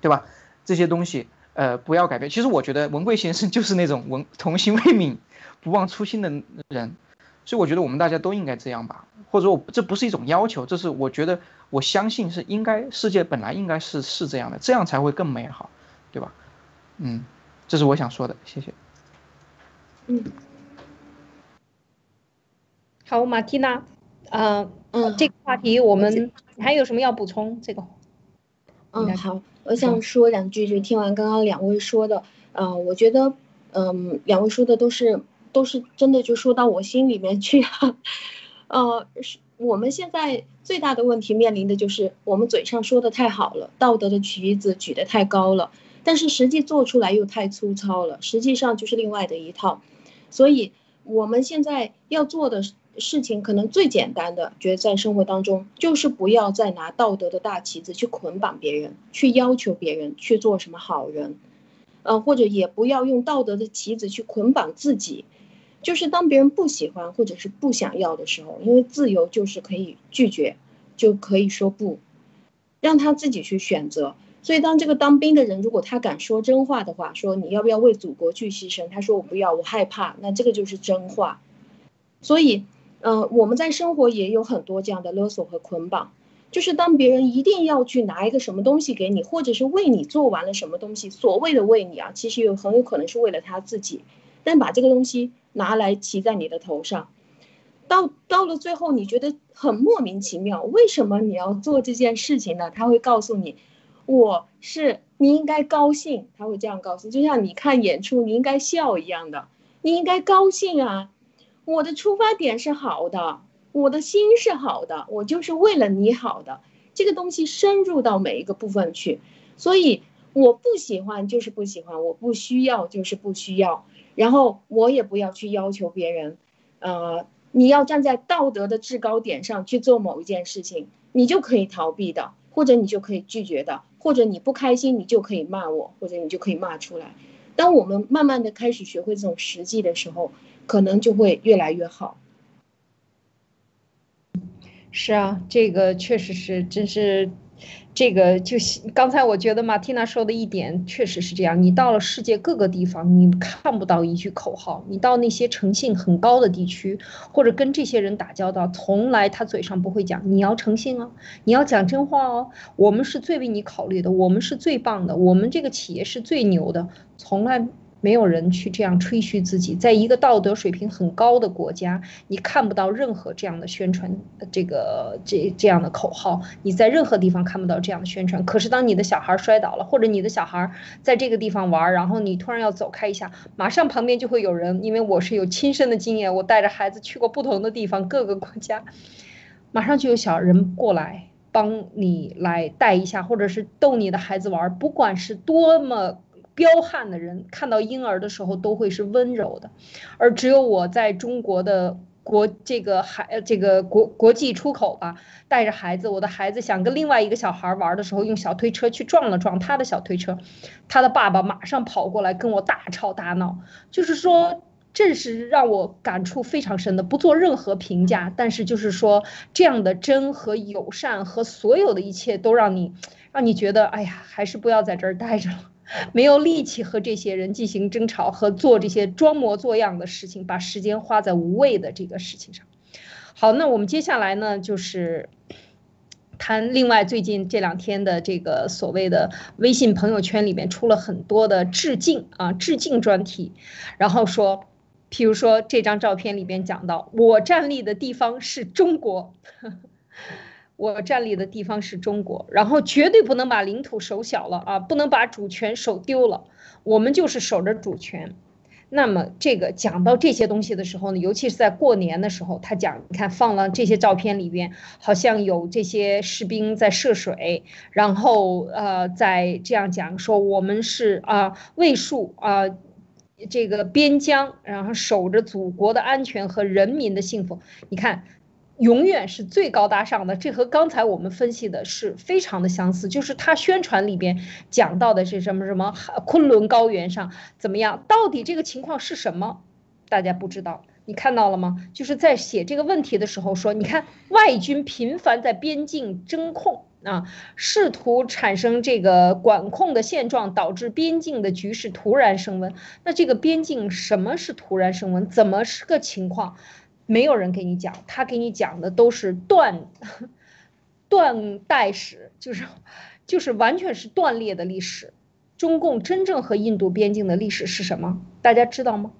对吧？这些东西，呃，不要改变。其实我觉得文贵先生就是那种文童心未泯、不忘初心的人。所以我觉得我们大家都应该这样吧，或者说我这不是一种要求，这是我觉得我相信是应该，世界本来应该是是这样的，这样才会更美好，对吧？嗯，这是我想说的，谢谢。嗯，好，马蒂娜，呃，嗯，这个话题我们还有什么要补充？这个，嗯，好，我想说两句，就听完刚刚两位说的，呃，我觉得，嗯，两位说的都是。都是真的，就说到我心里面去了。呃，是我们现在最大的问题面临的就是我们嘴上说的太好了，道德的旗子举得太高了，但是实际做出来又太粗糙了，实际上就是另外的一套。所以我们现在要做的事情，可能最简单的，觉得在生活当中就是不要再拿道德的大旗子去捆绑别人，去要求别人去做什么好人，呃，或者也不要用道德的旗子去捆绑自己。就是当别人不喜欢或者是不想要的时候，因为自由就是可以拒绝，就可以说不，让他自己去选择。所以当这个当兵的人，如果他敢说真话的话，说你要不要为祖国去牺牲？他说我不要，我害怕，那这个就是真话。所以，呃，我们在生活也有很多这样的勒索和捆绑，就是当别人一定要去拿一个什么东西给你，或者是为你做完了什么东西，所谓的为你啊，其实有很有可能是为了他自己，但把这个东西。拿来骑在你的头上，到到了最后，你觉得很莫名其妙，为什么你要做这件事情呢？他会告诉你，我是你应该高兴，他会这样告诉，就像你看演出，你应该笑一样的，你应该高兴啊。我的出发点是好的，我的心是好的，我就是为了你好的，这个东西深入到每一个部分去，所以我不喜欢就是不喜欢，我不需要就是不需要。然后我也不要去要求别人，呃，你要站在道德的制高点上去做某一件事情，你就可以逃避的，或者你就可以拒绝的，或者你不开心，你就可以骂我，或者你就可以骂出来。当我们慢慢的开始学会这种实际的时候，可能就会越来越好。是啊，这个确实是，真是。这个就是刚才我觉得马蒂娜说的一点确实是这样。你到了世界各个地方，你看不到一句口号；你到那些诚信很高的地区，或者跟这些人打交道，从来他嘴上不会讲你要诚信哦，你要讲真话哦。我们是最为你考虑的，我们是最棒的，我们这个企业是最牛的，从来。没有人去这样吹嘘自己，在一个道德水平很高的国家，你看不到任何这样的宣传，这个这这样的口号，你在任何地方看不到这样的宣传。可是当你的小孩摔倒了，或者你的小孩在这个地方玩，然后你突然要走开一下，马上旁边就会有人，因为我是有亲身的经验，我带着孩子去过不同的地方，各个国家，马上就有小人过来帮你来带一下，或者是逗你的孩子玩，不管是多么。彪悍的人看到婴儿的时候都会是温柔的，而只有我在中国的国这个孩这个国国际出口吧，带着孩子，我的孩子想跟另外一个小孩玩的时候，用小推车去撞了撞他的小推车，他的爸爸马上跑过来跟我大吵大闹，就是说这是让我感触非常深的，不做任何评价，但是就是说这样的真和友善和所有的一切都让你让你觉得，哎呀，还是不要在这儿待着了。没有力气和这些人进行争吵和做这些装模作样的事情，把时间花在无谓的这个事情上。好，那我们接下来呢，就是谈另外最近这两天的这个所谓的微信朋友圈里面出了很多的致敬啊，致敬专题，然后说，譬如说这张照片里边讲到，我站立的地方是中国。我站立的地方是中国，然后绝对不能把领土守小了啊，不能把主权守丢了。我们就是守着主权。那么这个讲到这些东西的时候呢，尤其是在过年的时候，他讲，你看放了这些照片里边，好像有这些士兵在涉水，然后呃，在这样讲说我们是啊卫戍啊这个边疆，然后守着祖国的安全和人民的幸福。你看。永远是最高大上的，这和刚才我们分析的是非常的相似。就是他宣传里边讲到的是什么什么昆仑高原上怎么样？到底这个情况是什么？大家不知道。你看到了吗？就是在写这个问题的时候说，你看外军频繁在边境争控啊，试图产生这个管控的现状，导致边境的局势突然升温。那这个边境什么是突然升温？怎么是个情况？没有人给你讲，他给你讲的都是断断代史，就是就是完全是断裂的历史。中共真正和印度边境的历史是什么？大家知道吗？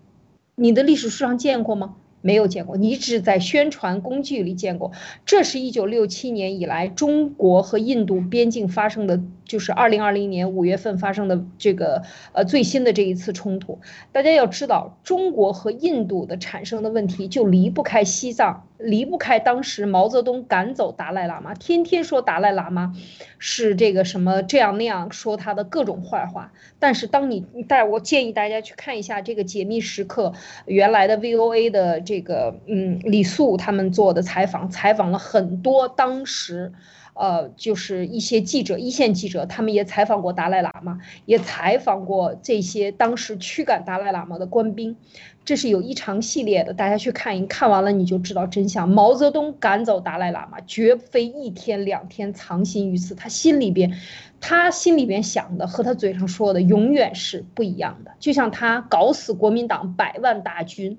你的历史书上见过吗？没有见过，你只在宣传工具里见过。这是一九六七年以来中国和印度边境发生的，就是二零二零年五月份发生的这个呃最新的这一次冲突。大家要知道，中国和印度的产生的问题就离不开西藏。离不开当时毛泽东赶走达赖喇嘛，天天说达赖喇嘛是这个什么这样那样，说他的各种坏话。但是当你带我建议大家去看一下这个解密时刻原来的 VOA 的这个嗯李素他们做的采访，采访了很多当时呃，就是一些记者，一线记者，他们也采访过达赖喇嘛，也采访过这些当时驱赶达赖喇嘛的官兵。这是有一长系列的，大家去看一看完了你就知道真相。毛泽东赶走达赖喇嘛，绝非一天两天藏心于此，他心里边，他心里边想的和他嘴上说的永远是不一样的。就像他搞死国民党百万大军，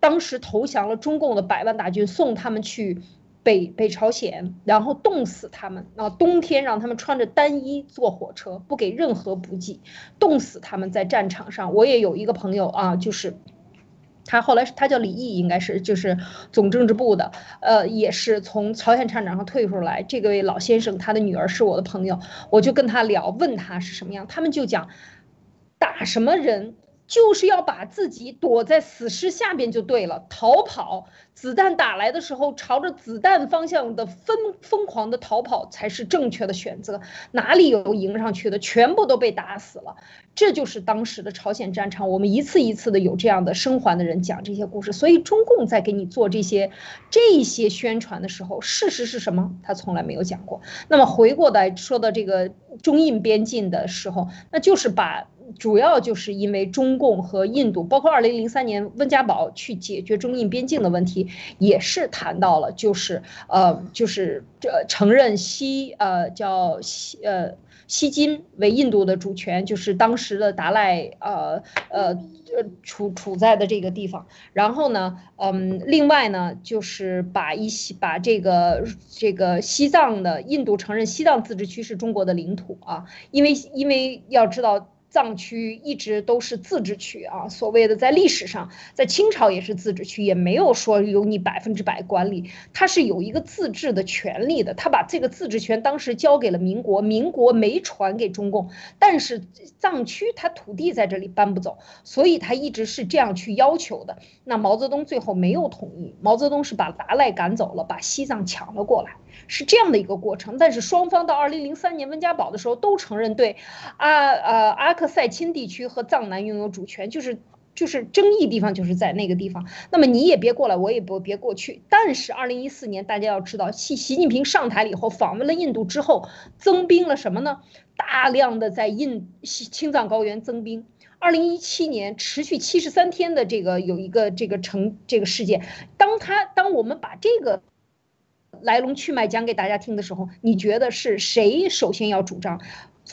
当时投降了中共的百万大军，送他们去北北朝鲜，然后冻死他们。啊，冬天让他们穿着单衣坐火车，不给任何补给，冻死他们在战场上。我也有一个朋友啊，就是。他后来他叫李毅，应该是就是总政治部的，呃，也是从朝鲜战场上退出来。这个位老先生，他的女儿是我的朋友，我就跟他聊，问他是什么样，他们就讲，打什么人。就是要把自己躲在死尸下边就对了，逃跑，子弹打来的时候，朝着子弹方向的疯疯狂的逃跑才是正确的选择，哪里有迎上去的，全部都被打死了。这就是当时的朝鲜战场，我们一次一次的有这样的生还的人讲这些故事，所以中共在给你做这些这些宣传的时候，事实是什么？他从来没有讲过。那么回过来说到这个中印边境的时候，那就是把。主要就是因为中共和印度，包括二零零三年温家宝去解决中印边境的问题，也是谈到了，就是呃，就是这承认西呃叫西呃西金为印度的主权，就是当时的达赖呃呃呃处处在的这个地方。然后呢，嗯，另外呢，就是把一些把这个这个西藏的印度承认西藏自治区是中国的领土啊，因为因为要知道。藏区一直都是自治区啊，所谓的在历史上，在清朝也是自治区，也没有说由你百分之百管理，它是有一个自治的权利的。他把这个自治权当时交给了民国，民国没传给中共，但是藏区他土地在这里搬不走，所以他一直是这样去要求的。那毛泽东最后没有同意，毛泽东是把达赖赶走了，把西藏抢了过来。是这样的一个过程，但是双方到二零零三年温家宝的时候都承认对阿呃阿克塞钦地区和藏南拥有主权，就是就是争议地方就是在那个地方。那么你也别过来，我也不别过去。但是二零一四年大家要知道，习习近平上台了以后，访问了印度之后，增兵了什么呢？大量的在印青藏高原增兵。二零一七年持续七十三天的这个有一个这个成这个事件，当他当我们把这个。来龙去脉讲给大家听的时候，你觉得是谁首先要主张？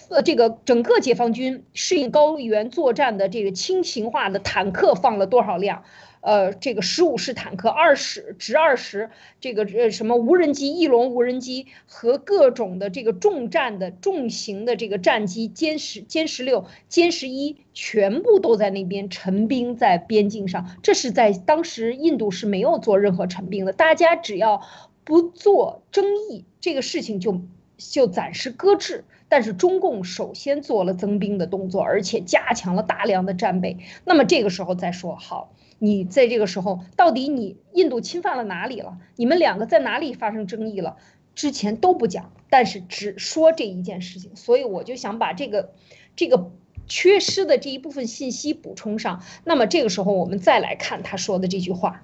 呃，这个整个解放军适应高原作战的这个轻型化的坦克放了多少辆？呃，这个十五式坦克、二十直二十，这个呃什么无人机、翼龙无人机和各种的这个重战的重型的这个战机歼十、歼十六、歼十一，全部都在那边陈兵在边境上。这是在当时印度是没有做任何陈兵的，大家只要。不做争议，这个事情就就暂时搁置。但是中共首先做了增兵的动作，而且加强了大量的战备。那么这个时候再说，好，你在这个时候到底你印度侵犯了哪里了？你们两个在哪里发生争议了？之前都不讲，但是只说这一件事情。所以我就想把这个这个缺失的这一部分信息补充上。那么这个时候我们再来看他说的这句话，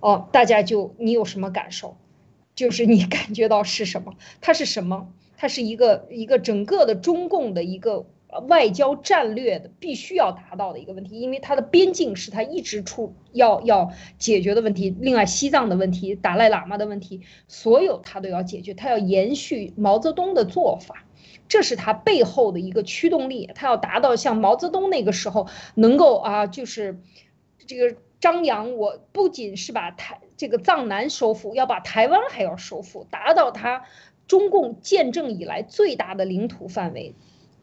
哦，大家就你有什么感受？就是你感觉到是什么？它是什么？它是一个一个整个的中共的一个外交战略的必须要达到的一个问题，因为它的边境是它一直出要要解决的问题。另外，西藏的问题、达赖喇嘛的问题，所有它都要解决。它要延续毛泽东的做法，这是它背后的一个驱动力。它要达到像毛泽东那个时候能够啊，就是这个张扬，我不仅是把台。这个藏南收复要把台湾还要收复，达到他中共建政以来最大的领土范围，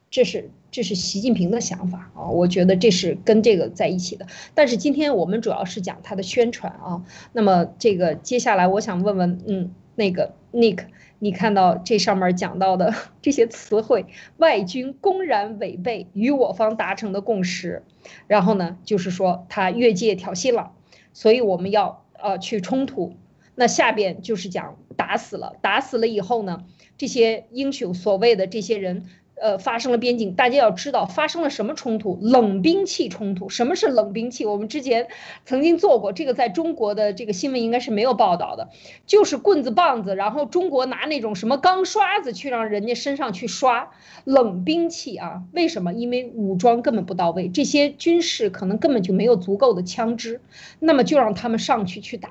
这是这是习近平的想法啊，我觉得这是跟这个在一起的。但是今天我们主要是讲他的宣传啊，那么这个接下来我想问问，嗯，那个 Nick，你看到这上面讲到的 <laughs> 这些词汇，外军公然违背与我方达成的共识，然后呢，就是说他越界挑衅了，所以我们要。呃，去冲突，那下边就是讲打死了，打死了以后呢，这些英雄所谓的这些人，呃，发生了边境，大家要知道发生了什么冲突？冷兵器冲突。什么是冷兵器？我们之前曾经做过，这个在中国的这个新闻应该是没有报道的，就是棍子棒子，然后中国拿那种什么钢刷子去让人家身上去刷冷兵器啊？为什么？因为武装根本不到位，这些军事可能根本就没有足够的枪支，那么就让他们上去去打，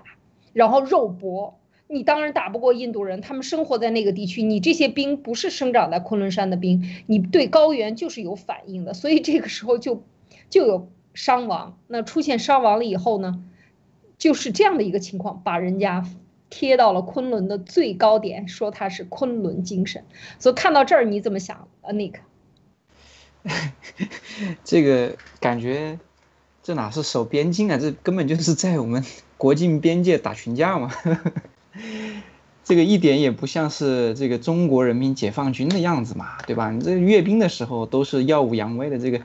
然后肉搏。你当然打不过印度人，他们生活在那个地区。你这些兵不是生长在昆仑山的兵，你对高原就是有反应的，所以这个时候就就有伤亡。那出现伤亡了以后呢，就是这样的一个情况，把人家贴到了昆仑的最高点，说他是昆仑精神。所以看到这儿你怎么想啊，Nick？<laughs> 这个感觉，这哪是守边境啊？这根本就是在我们国境边界打群架嘛！<laughs> 这个一点也不像是这个中国人民解放军的样子嘛，对吧？你这阅兵的时候都是耀武扬威的，这个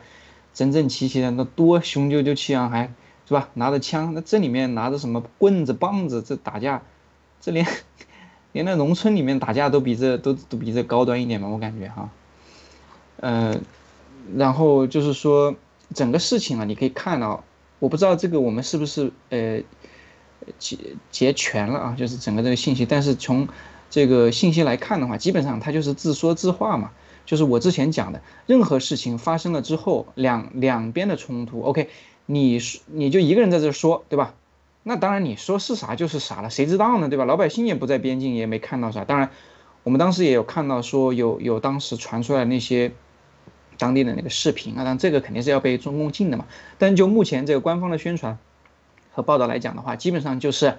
整整齐齐的，那多雄赳赳气昂，还是吧？拿着枪，那这里面拿着什么棍子棒子，这打架，这连连那农村里面打架都比这都都比这高端一点嘛，我感觉哈。呃，然后就是说整个事情啊，你可以看到，我不知道这个我们是不是呃。截截全了啊，就是整个这个信息。但是从这个信息来看的话，基本上它就是自说自话嘛。就是我之前讲的，任何事情发生了之后，两两边的冲突，OK，你你就一个人在这说，对吧？那当然你说是啥就是啥了，谁知道呢，对吧？老百姓也不在边境，也没看到啥。当然，我们当时也有看到说有有当时传出来那些当地的那个视频啊，但这个肯定是要被中共禁的嘛。但就目前这个官方的宣传。和报道来讲的话，基本上就是，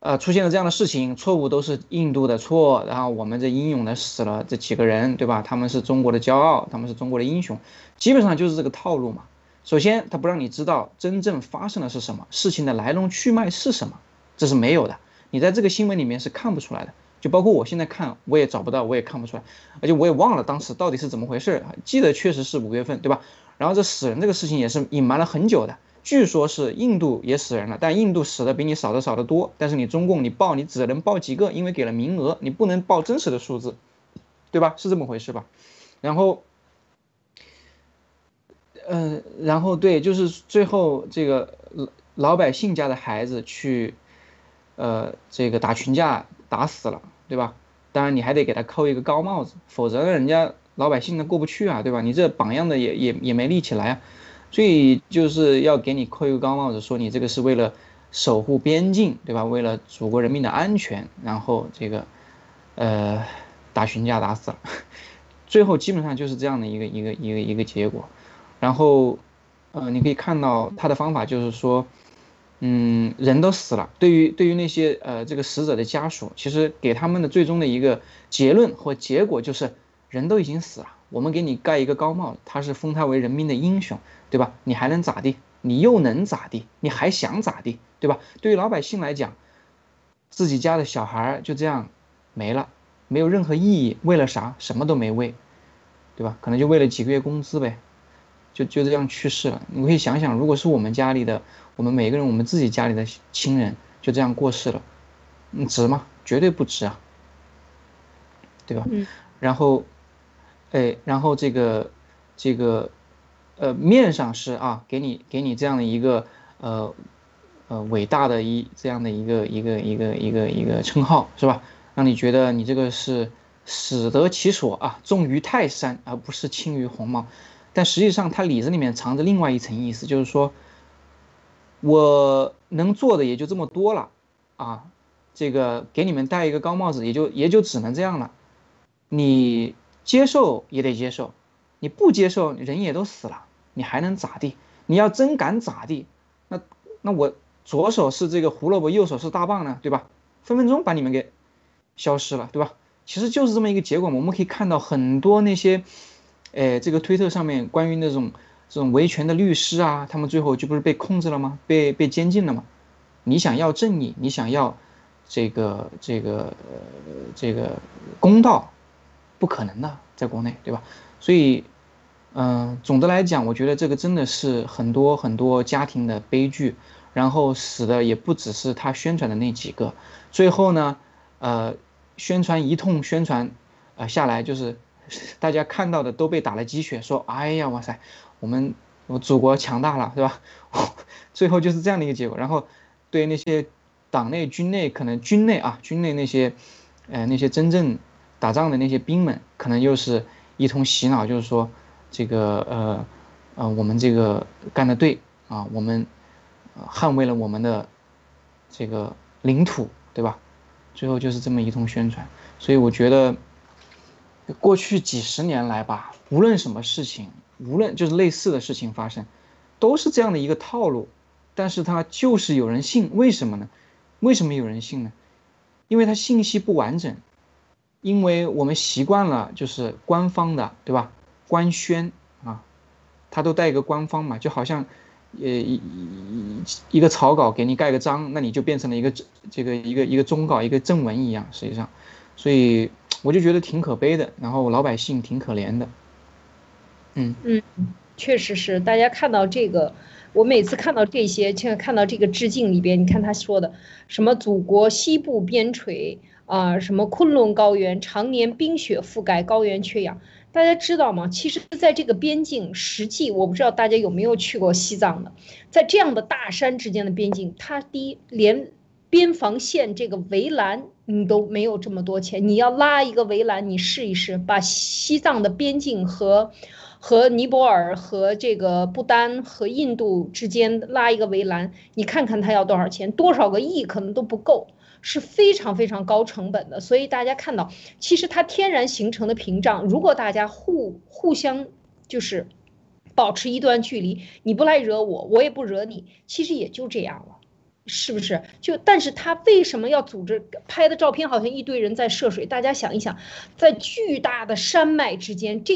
呃，出现了这样的事情，错误都是印度的错，然后我们这英勇的死了这几个人，对吧？他们是中国的骄傲，他们是中国的英雄，基本上就是这个套路嘛。首先，他不让你知道真正发生的是什么，事情的来龙去脉是什么，这是没有的，你在这个新闻里面是看不出来的。就包括我现在看，我也找不到，我也看不出来，而且我也忘了当时到底是怎么回事，记得确实是五月份，对吧？然后这死人这个事情也是隐瞒了很久的。据说是印度也死人了，但印度死的比你少的少得多。但是你中共你报你只能报几个，因为给了名额，你不能报真实的数字，对吧？是这么回事吧？然后，嗯，然后对，就是最后这个老百姓家的孩子去，呃，这个打群架打死了，对吧？当然你还得给他扣一个高帽子，否则人家老百姓呢过不去啊，对吧？你这榜样的也也也没立起来啊。所以就是要给你扣一个高帽子，说你这个是为了守护边境，对吧？为了祖国人民的安全，然后这个，呃，打群架打死了，最后基本上就是这样的一个一个一个一个结果。然后，呃，你可以看到他的方法就是说，嗯，人都死了，对于对于那些呃这个死者的家属，其实给他们的最终的一个结论或结果就是，人都已经死了，我们给你盖一个高帽，他是封他为人民的英雄。对吧？你还能咋地？你又能咋地？你还想咋地？对吧？对于老百姓来讲，自己家的小孩就这样没了，没有任何意义。为了啥？什么都没为，对吧？可能就为了几个月工资呗，就就这样去世了。你可以想想，如果是我们家里的，我们每个人，我们自己家里的亲人就这样过世了，你值吗？绝对不值啊，对吧？嗯。然后，哎，然后这个，这个。呃，面上是啊，给你给你这样的一个呃呃伟大的一这样的一个一个一个一个一个称号是吧？让你觉得你这个是死得其所啊，重于泰山而不是轻于鸿毛。但实际上，它里子里面藏着另外一层意思，就是说我能做的也就这么多了啊，这个给你们戴一个高帽子，也就也就只能这样了。你接受也得接受。你不接受，人也都死了，你还能咋地？你要真敢咋地，那那我左手是这个胡萝卜，右手是大棒呢，对吧？分分钟把你们给消失了，对吧？其实就是这么一个结果嘛。我们可以看到很多那些，哎，这个推特上面关于那种这种维权的律师啊，他们最后就不是被控制了吗？被被监禁了吗？你想要正义，你想要这个这个这个公道，不可能的，在国内，对吧？所以。嗯，总的来讲，我觉得这个真的是很多很多家庭的悲剧，然后死的也不只是他宣传的那几个。最后呢，呃，宣传一通宣传，呃下来就是 <laughs> 大家看到的都被打了鸡血，说哎呀哇塞，我们我祖国强大了，是吧？<laughs> 最后就是这样的一个结果。然后对那些党内、军内可能军内啊，军内那些呃那些真正打仗的那些兵们，可能又是一通洗脑，就是说这个呃呃我们这个干的对啊，我们捍卫了我们的这个领土，对吧？最后就是这么一通宣传。所以我觉得，过去几十年来吧，无论什么事情，无论就是类似的事情发生，都是这样的一个套路。但是它就是有人信，为什么呢？为什么有人信呢？因为它信息不完整，因为我们习惯了就是官方的，对吧？官宣啊，它都带一个官方嘛，就好像，呃一一一个草稿给你盖个章，那你就变成了一个这个一个一个忠稿，一个正文一样，实际上。所以我就觉得挺可悲的，然后老百姓挺可怜的。嗯嗯，确实是，大家看到这个，我每次看到这些，现在看到这个致敬里边，你看他说的什么祖国西部边陲啊，什么昆仑高原常年冰雪覆盖，高原缺氧，大家知道吗？其实，在这个边境，实际我不知道大家有没有去过西藏的，在这样的大山之间的边境，它第一连边防线这个围栏。你都没有这么多钱，你要拉一个围栏，你试一试，把西藏的边境和和尼泊尔和这个不丹和印度之间拉一个围栏，你看看它要多少钱？多少个亿可能都不够，是非常非常高成本的。所以大家看到，其实它天然形成的屏障，如果大家互互相就是保持一段距离，你不来惹我，我也不惹你，其实也就这样了。是不是？就但是他为什么要组织拍的照片？好像一堆人在涉水。大家想一想，在巨大的山脉之间，这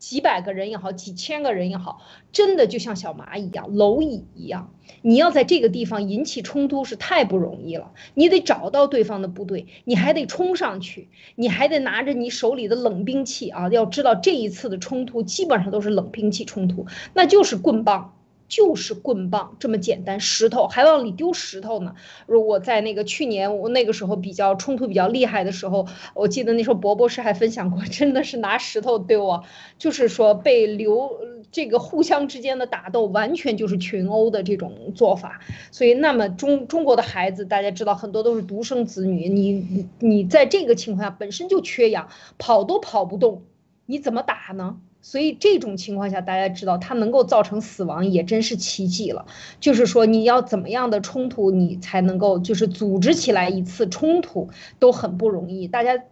几百个人也好，几千个人也好，真的就像小蚂蚁一样、蝼蚁一样。你要在这个地方引起冲突是太不容易了。你得找到对方的部队，你还得冲上去，你还得拿着你手里的冷兵器啊！要知道这一次的冲突基本上都是冷兵器冲突，那就是棍棒。就是棍棒这么简单，石头还往里丢石头呢。如果在那个去年我那个时候比较冲突比较厉害的时候，我记得那时候博博士还分享过，真的是拿石头丢啊，就是说被流这个互相之间的打斗，完全就是群殴的这种做法。所以，那么中中国的孩子，大家知道很多都是独生子女，你你在这个情况下本身就缺氧，跑都跑不动，你怎么打呢？所以这种情况下，大家知道它能够造成死亡，也真是奇迹了。就是说，你要怎么样的冲突，你才能够就是组织起来一次冲突，都很不容易。大家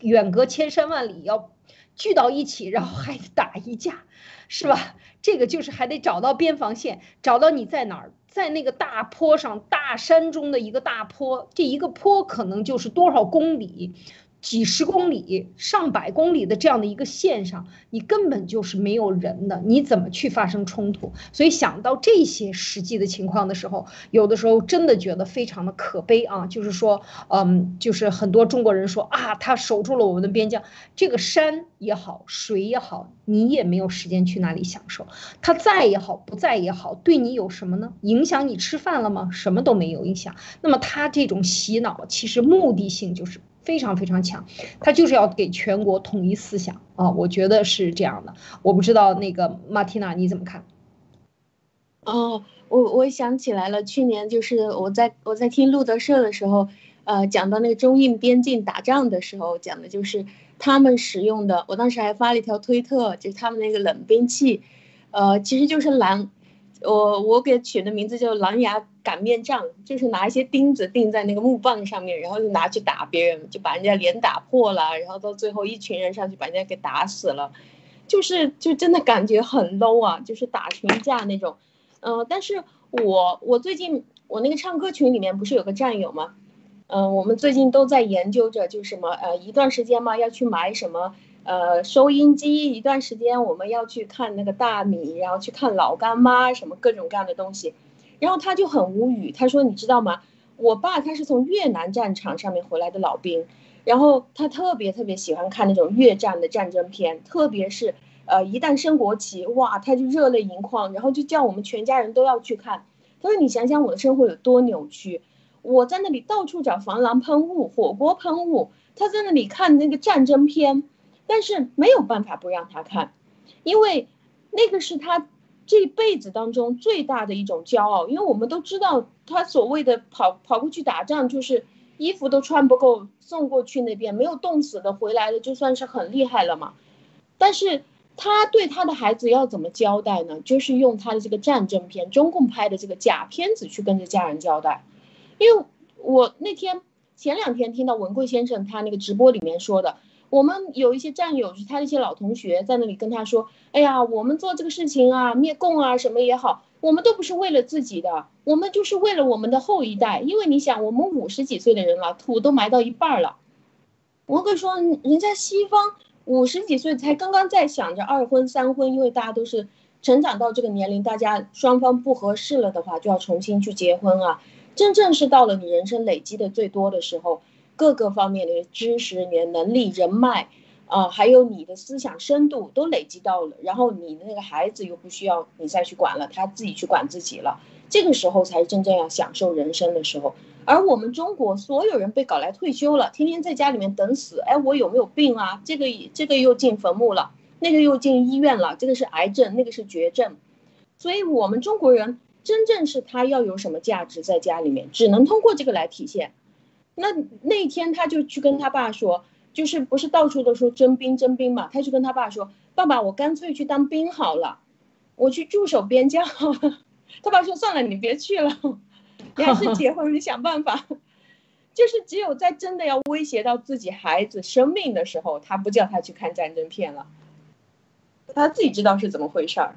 远隔千山万里要聚到一起，然后还打一架，是吧？这个就是还得找到边防线，找到你在哪儿，在那个大坡上、大山中的一个大坡，这一个坡可能就是多少公里。几十公里、上百公里的这样的一个线上，你根本就是没有人的，你怎么去发生冲突？所以想到这些实际的情况的时候，有的时候真的觉得非常的可悲啊！就是说，嗯，就是很多中国人说啊，他守住了我们的边疆，这个山也好，水也好，你也没有时间去那里享受。他在也好，不在也好，对你有什么呢？影响你吃饭了吗？什么都没有影响。那么他这种洗脑，其实目的性就是。非常非常强，他就是要给全国统一思想啊！我觉得是这样的。我不知道那个马蒂娜你怎么看？哦，我我想起来了，去年就是我在我在听路德社的时候，呃，讲到那个中印边境打仗的时候，讲的就是他们使用的。我当时还发了一条推特，就是他们那个冷兵器，呃，其实就是蓝。我我给取的名字叫狼牙擀面杖，就是拿一些钉子钉在那个木棒上面，然后就拿去打别人，就把人家脸打破了，然后到最后一群人上去把人家给打死了，就是就真的感觉很 low 啊，就是打群架那种。嗯，但是我我最近我那个唱歌群里面不是有个战友吗？嗯，我们最近都在研究着，就什么呃一段时间嘛要去买什么。呃，收音机一段时间我们要去看那个大米，然后去看老干妈，什么各种各样的东西，然后他就很无语，他说：“你知道吗？我爸他是从越南战场上面回来的老兵，然后他特别特别喜欢看那种越战的战争片，特别是呃一旦升国旗，哇，他就热泪盈眶，然后就叫我们全家人都要去看。他说：你想想我的生活有多扭曲，我在那里到处找防狼喷雾、火锅喷雾，他在那里看那个战争片。”但是没有办法不让他看，因为那个是他这辈子当中最大的一种骄傲。因为我们都知道，他所谓的跑跑过去打仗，就是衣服都穿不够送过去那边，没有冻死的回来了，就算是很厉害了嘛。但是他对他的孩子要怎么交代呢？就是用他的这个战争片，中共拍的这个假片子去跟着家人交代。因为我那天前两天听到文贵先生他那个直播里面说的。我们有一些战友，是他的一些老同学，在那里跟他说：“哎呀，我们做这个事情啊，灭共啊，什么也好，我们都不是为了自己的，我们就是为了我们的后一代。因为你想，我们五十几岁的人了，土都埋到一半了。我跟你说，人家西方五十几岁才刚刚在想着二婚三婚，因为大家都是成长到这个年龄，大家双方不合适了的话，就要重新去结婚啊。真正是到了你人生累积的最多的时候。”各个方面的知识、你的能力、人脉，啊，还有你的思想深度都累积到了，然后你的那个孩子又不需要你再去管了，他自己去管自己了，这个时候才是真正要享受人生的时候。而我们中国所有人被搞来退休了，天天在家里面等死，哎，我有没有病啊？这个这个又进坟墓了，那个又进医院了，这个是癌症，那个是绝症，所以我们中国人真正是他要有什么价值在家里面，只能通过这个来体现。那那天他就去跟他爸说，就是不是到处都说征兵征兵嘛？他就跟他爸说：“爸爸，我干脆去当兵好了，我去驻守边疆。<laughs> ”他爸说：“算了，你别去了，你还是结婚，你想办法。<laughs> ”就是只有在真的要威胁到自己孩子生命的时候，他不叫他去看战争片了，他自己知道是怎么回事儿。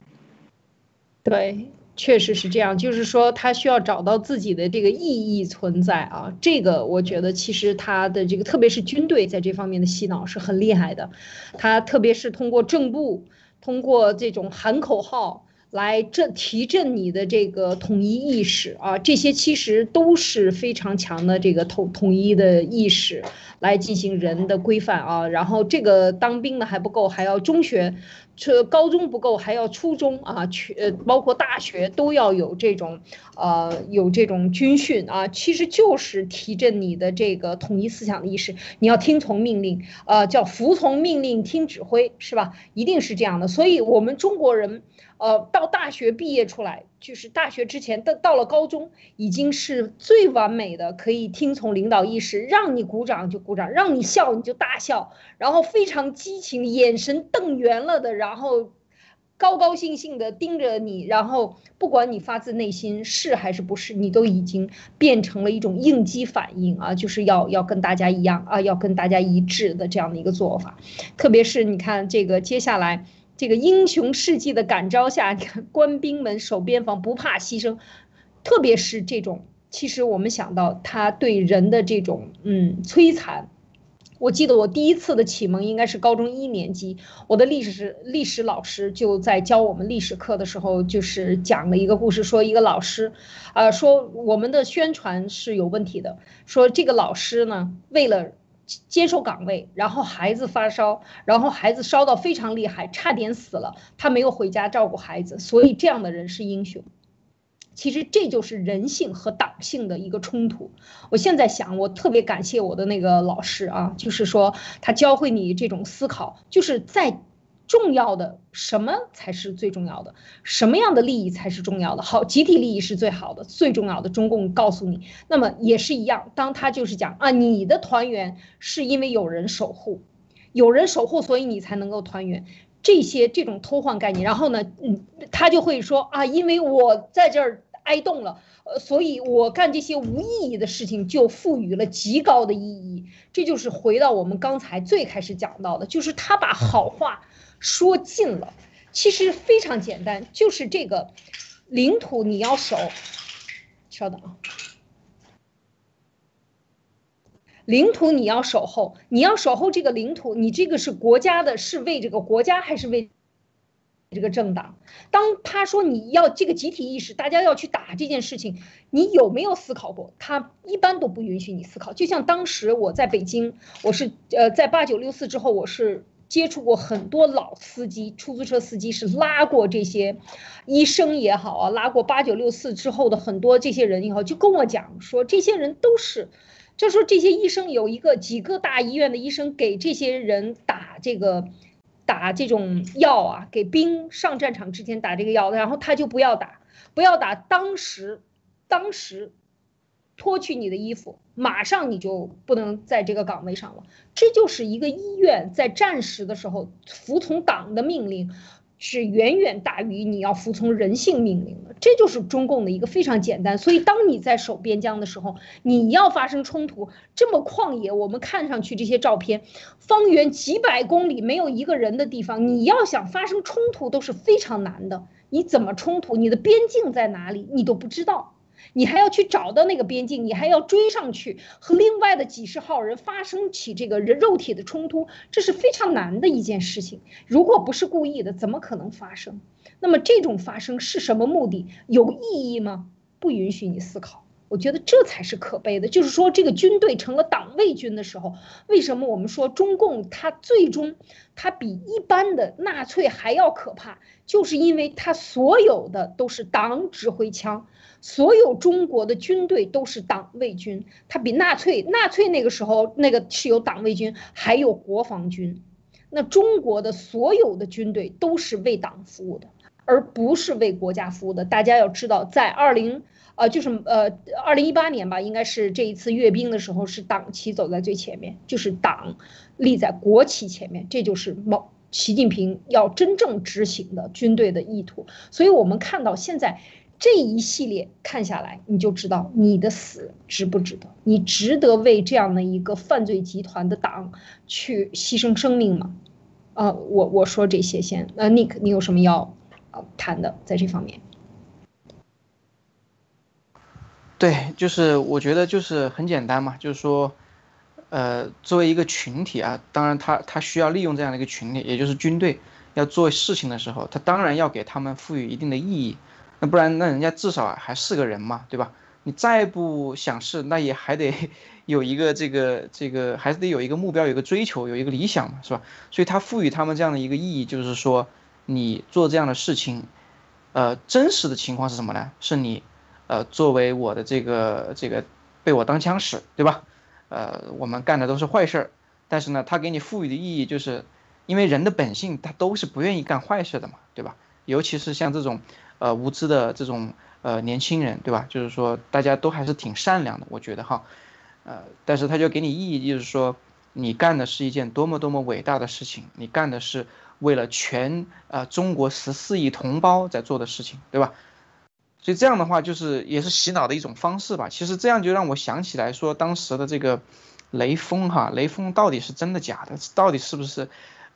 对。确实是这样，就是说他需要找到自己的这个意义存在啊。这个我觉得其实他的这个，特别是军队在这方面的洗脑是很厉害的。他特别是通过正步，通过这种喊口号来振提振你的这个统一意识啊，这些其实都是非常强的这个统统一的意识来进行人的规范啊。然后这个当兵的还不够，还要中学。这高中不够，还要初中啊，全呃包括大学都要有这种，呃有这种军训啊，其实就是提振你的这个统一思想的意识。你要听从命令，呃叫服从命令，听指挥，是吧？一定是这样的。所以，我们中国人。呃，到大学毕业出来，就是大学之前到到了高中，已经是最完美的，可以听从领导意识，让你鼓掌就鼓掌，让你笑你就大笑，然后非常激情，眼神瞪圆了的，然后高高兴兴的盯着你，然后不管你发自内心是还是不是，你都已经变成了一种应激反应啊，就是要要跟大家一样啊，要跟大家一致的这样的一个做法，特别是你看这个接下来。这个英雄事迹的感召下，<laughs> 官兵们守边防不怕牺牲，特别是这种，其实我们想到他对人的这种嗯摧残。我记得我第一次的启蒙应该是高中一年级，我的历史历史老师就在教我们历史课的时候，就是讲了一个故事，说一个老师，呃，说我们的宣传是有问题的，说这个老师呢为了。接受岗位，然后孩子发烧，然后孩子烧到非常厉害，差点死了，他没有回家照顾孩子，所以这样的人是英雄。其实这就是人性和党性的一个冲突。我现在想，我特别感谢我的那个老师啊，就是说他教会你这种思考，就是在。重要的什么才是最重要的？什么样的利益才是重要的？好，集体利益是最好的、最重要的。中共告诉你，那么也是一样。当他就是讲啊，你的团圆是因为有人守护，有人守护，所以你才能够团圆。这些这种偷换概念，然后呢，嗯，他就会说啊，因为我在这儿挨冻了，呃，所以我干这些无意义的事情就赋予了极高的意义。这就是回到我们刚才最开始讲到的，就是他把好话。说尽了，其实非常简单，就是这个领土你要守。稍等啊，领土你要守候，你要守候这个领土，你这个是国家的，是为这个国家还是为这个政党？当他说你要这个集体意识，大家要去打这件事情，你有没有思考过？他一般都不允许你思考。就像当时我在北京，我是呃在八九六四之后，我是。接触过很多老司机，出租车司机是拉过这些医生也好啊，拉过八九六四之后的很多这些人也好，就跟我讲说，这些人都是就说这些医生有一个几个大医院的医生给这些人打这个打这种药啊，给兵上战场之前打这个药，然后他就不要打，不要打，当时当时脱去你的衣服，马上你就不能在这个岗位上了。这就是一个医院在战时的时候服从党的命令。是远远大于你要服从人性命令的，这就是中共的一个非常简单。所以，当你在守边疆的时候，你要发生冲突，这么旷野，我们看上去这些照片，方圆几百公里没有一个人的地方，你要想发生冲突都是非常难的。你怎么冲突？你的边境在哪里？你都不知道。你还要去找到那个边境，你还要追上去和另外的几十号人发生起这个人肉体的冲突，这是非常难的一件事情。如果不是故意的，怎么可能发生？那么这种发生是什么目的？有意义吗？不允许你思考。我觉得这才是可悲的。就是说，这个军队成了党卫军的时候，为什么我们说中共它最终它比一般的纳粹还要可怕？就是因为它所有的都是党指挥枪。所有中国的军队都是党卫军，它比纳粹纳粹那个时候那个是有党卫军，还有国防军。那中国的所有的军队都是为党服务的，而不是为国家服务的。大家要知道，在二零呃就是呃二零一八年吧，应该是这一次阅兵的时候，是党旗走在最前面，就是党立在国旗前面，这就是毛习近平要真正执行的军队的意图。所以我们看到现在。这一系列看下来，你就知道你的死值不值得？你值得为这样的一个犯罪集团的党去牺牲生命吗？啊，我我说这些先。呃，Nick，你有什么要呃谈的在这方面？对，就是我觉得就是很简单嘛，就是说，呃，作为一个群体啊，当然他他需要利用这样的一个群体，也就是军队要做事情的时候，他当然要给他们赋予一定的意义。那不然，那人家至少还是个人嘛，对吧？你再不想事，那也还得 <laughs> 有一个这个这个，还是得有一个目标，有一个追求，有一个理想嘛，是吧？所以他赋予他们这样的一个意义，就是说，你做这样的事情，呃，真实的情况是什么呢？是你，呃，作为我的这个这个被我当枪使，对吧？呃，我们干的都是坏事儿，但是呢，他给你赋予的意义，就是因为人的本性，他都是不愿意干坏事的嘛，对吧？尤其是像这种。呃，无知的这种呃年轻人，对吧？就是说，大家都还是挺善良的，我觉得哈，呃，但是他就给你意义，就是说，你干的是一件多么多么伟大的事情，你干的是为了全呃中国十四亿同胞在做的事情，对吧？所以这样的话，就是也是洗脑的一种方式吧。其实这样就让我想起来说，当时的这个雷锋哈，雷锋到底是真的假的？到底是不是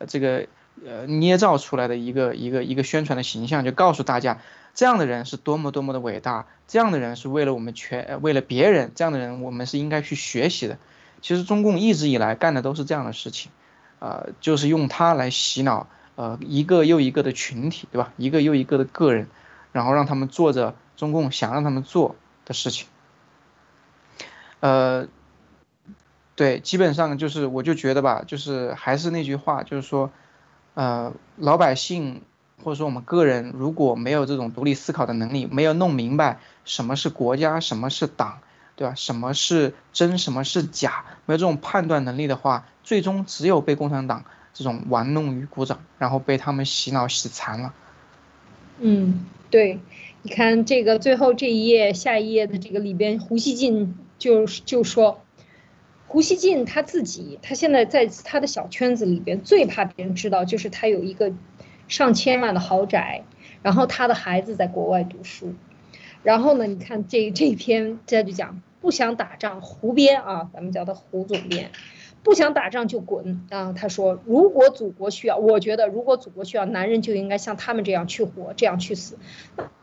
这个？呃，捏造出来的一个一个一个宣传的形象，就告诉大家，这样的人是多么多么的伟大，这样的人是为了我们全，为了别人，这样的人我们是应该去学习的。其实中共一直以来干的都是这样的事情，呃，就是用它来洗脑，呃，一个又一个的群体，对吧？一个又一个的个人，然后让他们做着中共想让他们做的事情。呃，对，基本上就是，我就觉得吧，就是还是那句话，就是说。呃，老百姓或者说我们个人，如果没有这种独立思考的能力，没有弄明白什么是国家，什么是党，对吧？什么是真，什么是假，没有这种判断能力的话，最终只有被共产党这种玩弄于股掌，然后被他们洗脑洗残了。嗯，对，你看这个最后这一页，下一页的这个里边，胡锡进就就说。胡锡进他自己，他现在在他的小圈子里边最怕别人知道，就是他有一个上千万的豪宅，然后他的孩子在国外读书，然后呢，你看这这篇这就讲不想打仗，胡编啊，咱们叫他胡总编。不想打仗就滚啊！他说：“如果祖国需要，我觉得如果祖国需要，男人就应该像他们这样去活，这样去死。”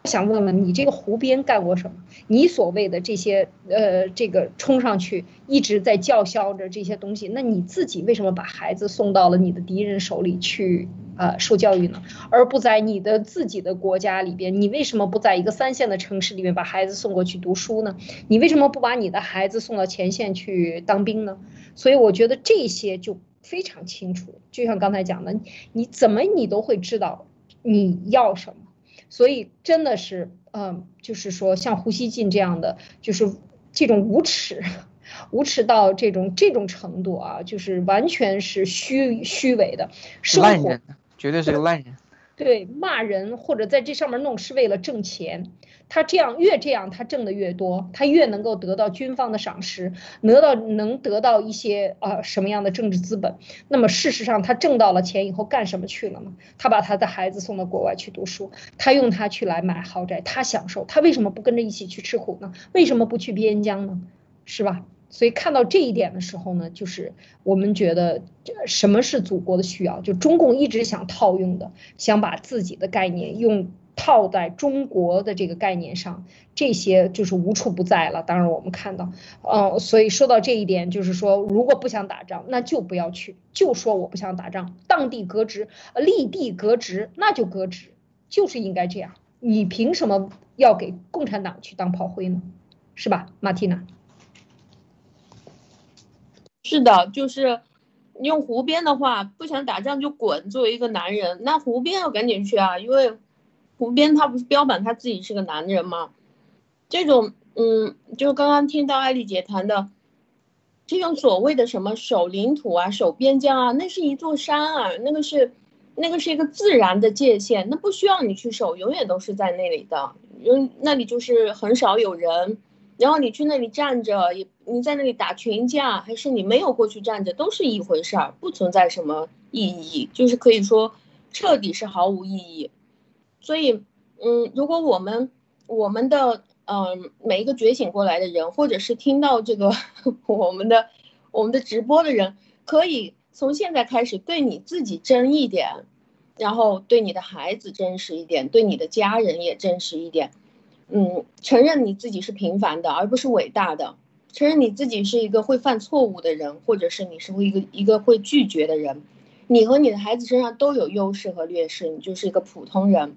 想问问你，这个湖边干过什么？你所谓的这些呃，这个冲上去一直在叫嚣着这些东西，那你自己为什么把孩子送到了你的敌人手里去？呃，受教育呢，而不在你的自己的国家里边，你为什么不在一个三线的城市里面把孩子送过去读书呢？你为什么不把你的孩子送到前线去当兵呢？所以我觉得这些就非常清楚，就像刚才讲的，你怎么你都会知道你要什么。所以真的是，嗯，就是说像胡锡进这样的，就是这种无耻。无耻到这种这种程度啊，就是完全是虚虚伪的。烂人，绝对是个烂人。对，骂人或者在这上面弄是为了挣钱。他这样越这样，他挣的越多，他越能够得到军方的赏识，得到能得到一些啊什么样的政治资本。那么事实上，他挣到了钱以后干什么去了呢？他把他的孩子送到国外去读书，他用他去来买豪宅，他享受，他为什么不跟着一起去吃苦呢？为什么不去边疆呢？是吧？所以看到这一点的时候呢，就是我们觉得什么是祖国的需要？就中共一直想套用的，想把自己的概念用。套在中国的这个概念上，这些就是无处不在了。当然，我们看到，嗯，所以说到这一点，就是说，如果不想打仗，那就不要去，就说我不想打仗，当地革职，立地革职，那就革职，就是应该这样。你凭什么要给共产党去当炮灰呢？是吧，马蒂娜？是的，就是用胡边的话，不想打仗就滚。作为一个男人，那胡边要赶紧去啊，因为。胡边他不是标榜他自己是个男人吗？这种，嗯，就刚刚听到艾丽姐谈的，这种所谓的什么守领土啊、守边疆啊，那是一座山啊，那个是，那个是一个自然的界限，那不需要你去守，永远都是在那里的，因那里就是很少有人，然后你去那里站着，也你在那里打群架，还是你没有过去站着，都是一回事儿，不存在什么意义，就是可以说彻底是毫无意义。所以，嗯，如果我们我们的嗯每一个觉醒过来的人，或者是听到这个 <laughs> 我们的我们的直播的人，可以从现在开始对你自己真一点，然后对你的孩子真实一点，对你的家人也真实一点，嗯，承认你自己是平凡的，而不是伟大的，承认你自己是一个会犯错误的人，或者是你是会一个一个会拒绝的人，你和你的孩子身上都有优势和劣势，你就是一个普通人。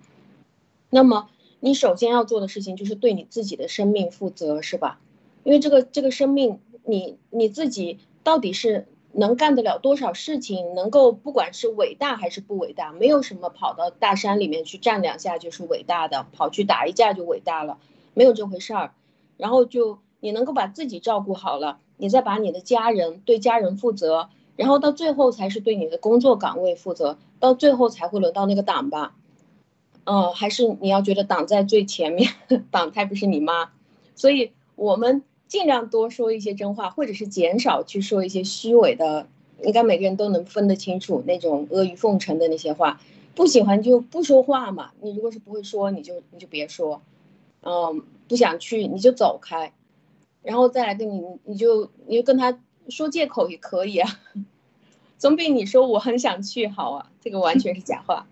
那么，你首先要做的事情就是对你自己的生命负责，是吧？因为这个这个生命，你你自己到底是能干得了多少事情，能够不管是伟大还是不伟大，没有什么跑到大山里面去站两下就是伟大的，跑去打一架就伟大了，没有这回事儿。然后就你能够把自己照顾好了，你再把你的家人对家人负责，然后到最后才是对你的工作岗位负责，到最后才会轮到那个党吧。嗯，还是你要觉得党在最前面，<laughs> 党才不是你妈，所以我们尽量多说一些真话，或者是减少去说一些虚伪的，应该每个人都能分得清楚那种阿谀奉承的那些话。不喜欢就不说话嘛，你如果是不会说，你就你就别说，嗯，不想去你就走开，然后再来跟你，你就你就跟他说借口也可以啊，<laughs> 总比你说我很想去好啊，这个完全是假话。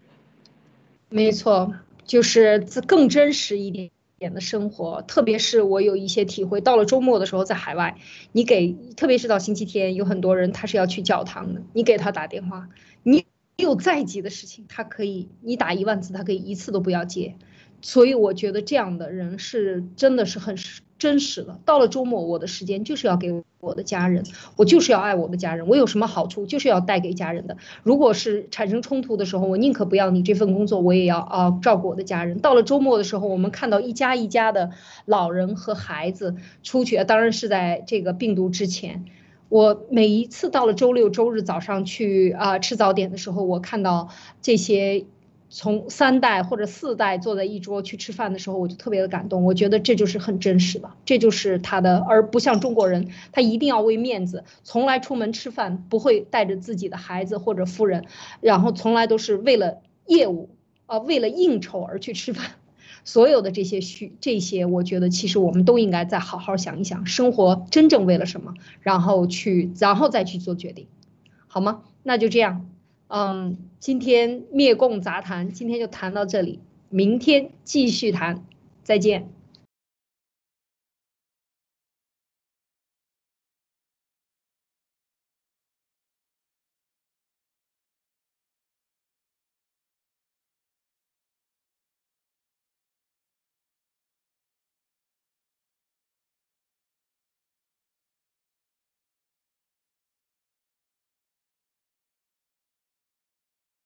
没错，就是更真实一点点的生活，特别是我有一些体会。到了周末的时候，在海外，你给，特别是到星期天，有很多人他是要去教堂的，你给他打电话，你有再急的事情，他可以，你打一万次，他可以一次都不要接。所以我觉得这样的人是真的是很真实的。到了周末，我的时间就是要给我的家人，我就是要爱我的家人。我有什么好处，就是要带给家人的。如果是产生冲突的时候，我宁可不要你这份工作，我也要啊照顾我的家人。到了周末的时候，我们看到一家一家的老人和孩子出去，当然是在这个病毒之前。我每一次到了周六周日早上去啊吃早点的时候，我看到这些。从三代或者四代坐在一桌去吃饭的时候，我就特别的感动。我觉得这就是很真实的，这就是他的，而不像中国人，他一定要为面子，从来出门吃饭不会带着自己的孩子或者夫人，然后从来都是为了业务啊，为了应酬而去吃饭。所有的这些需这些，我觉得其实我们都应该再好好想一想，生活真正为了什么，然后去，然后再去做决定，好吗？那就这样。嗯，今天灭共杂谈，今天就谈到这里，明天继续谈，再见。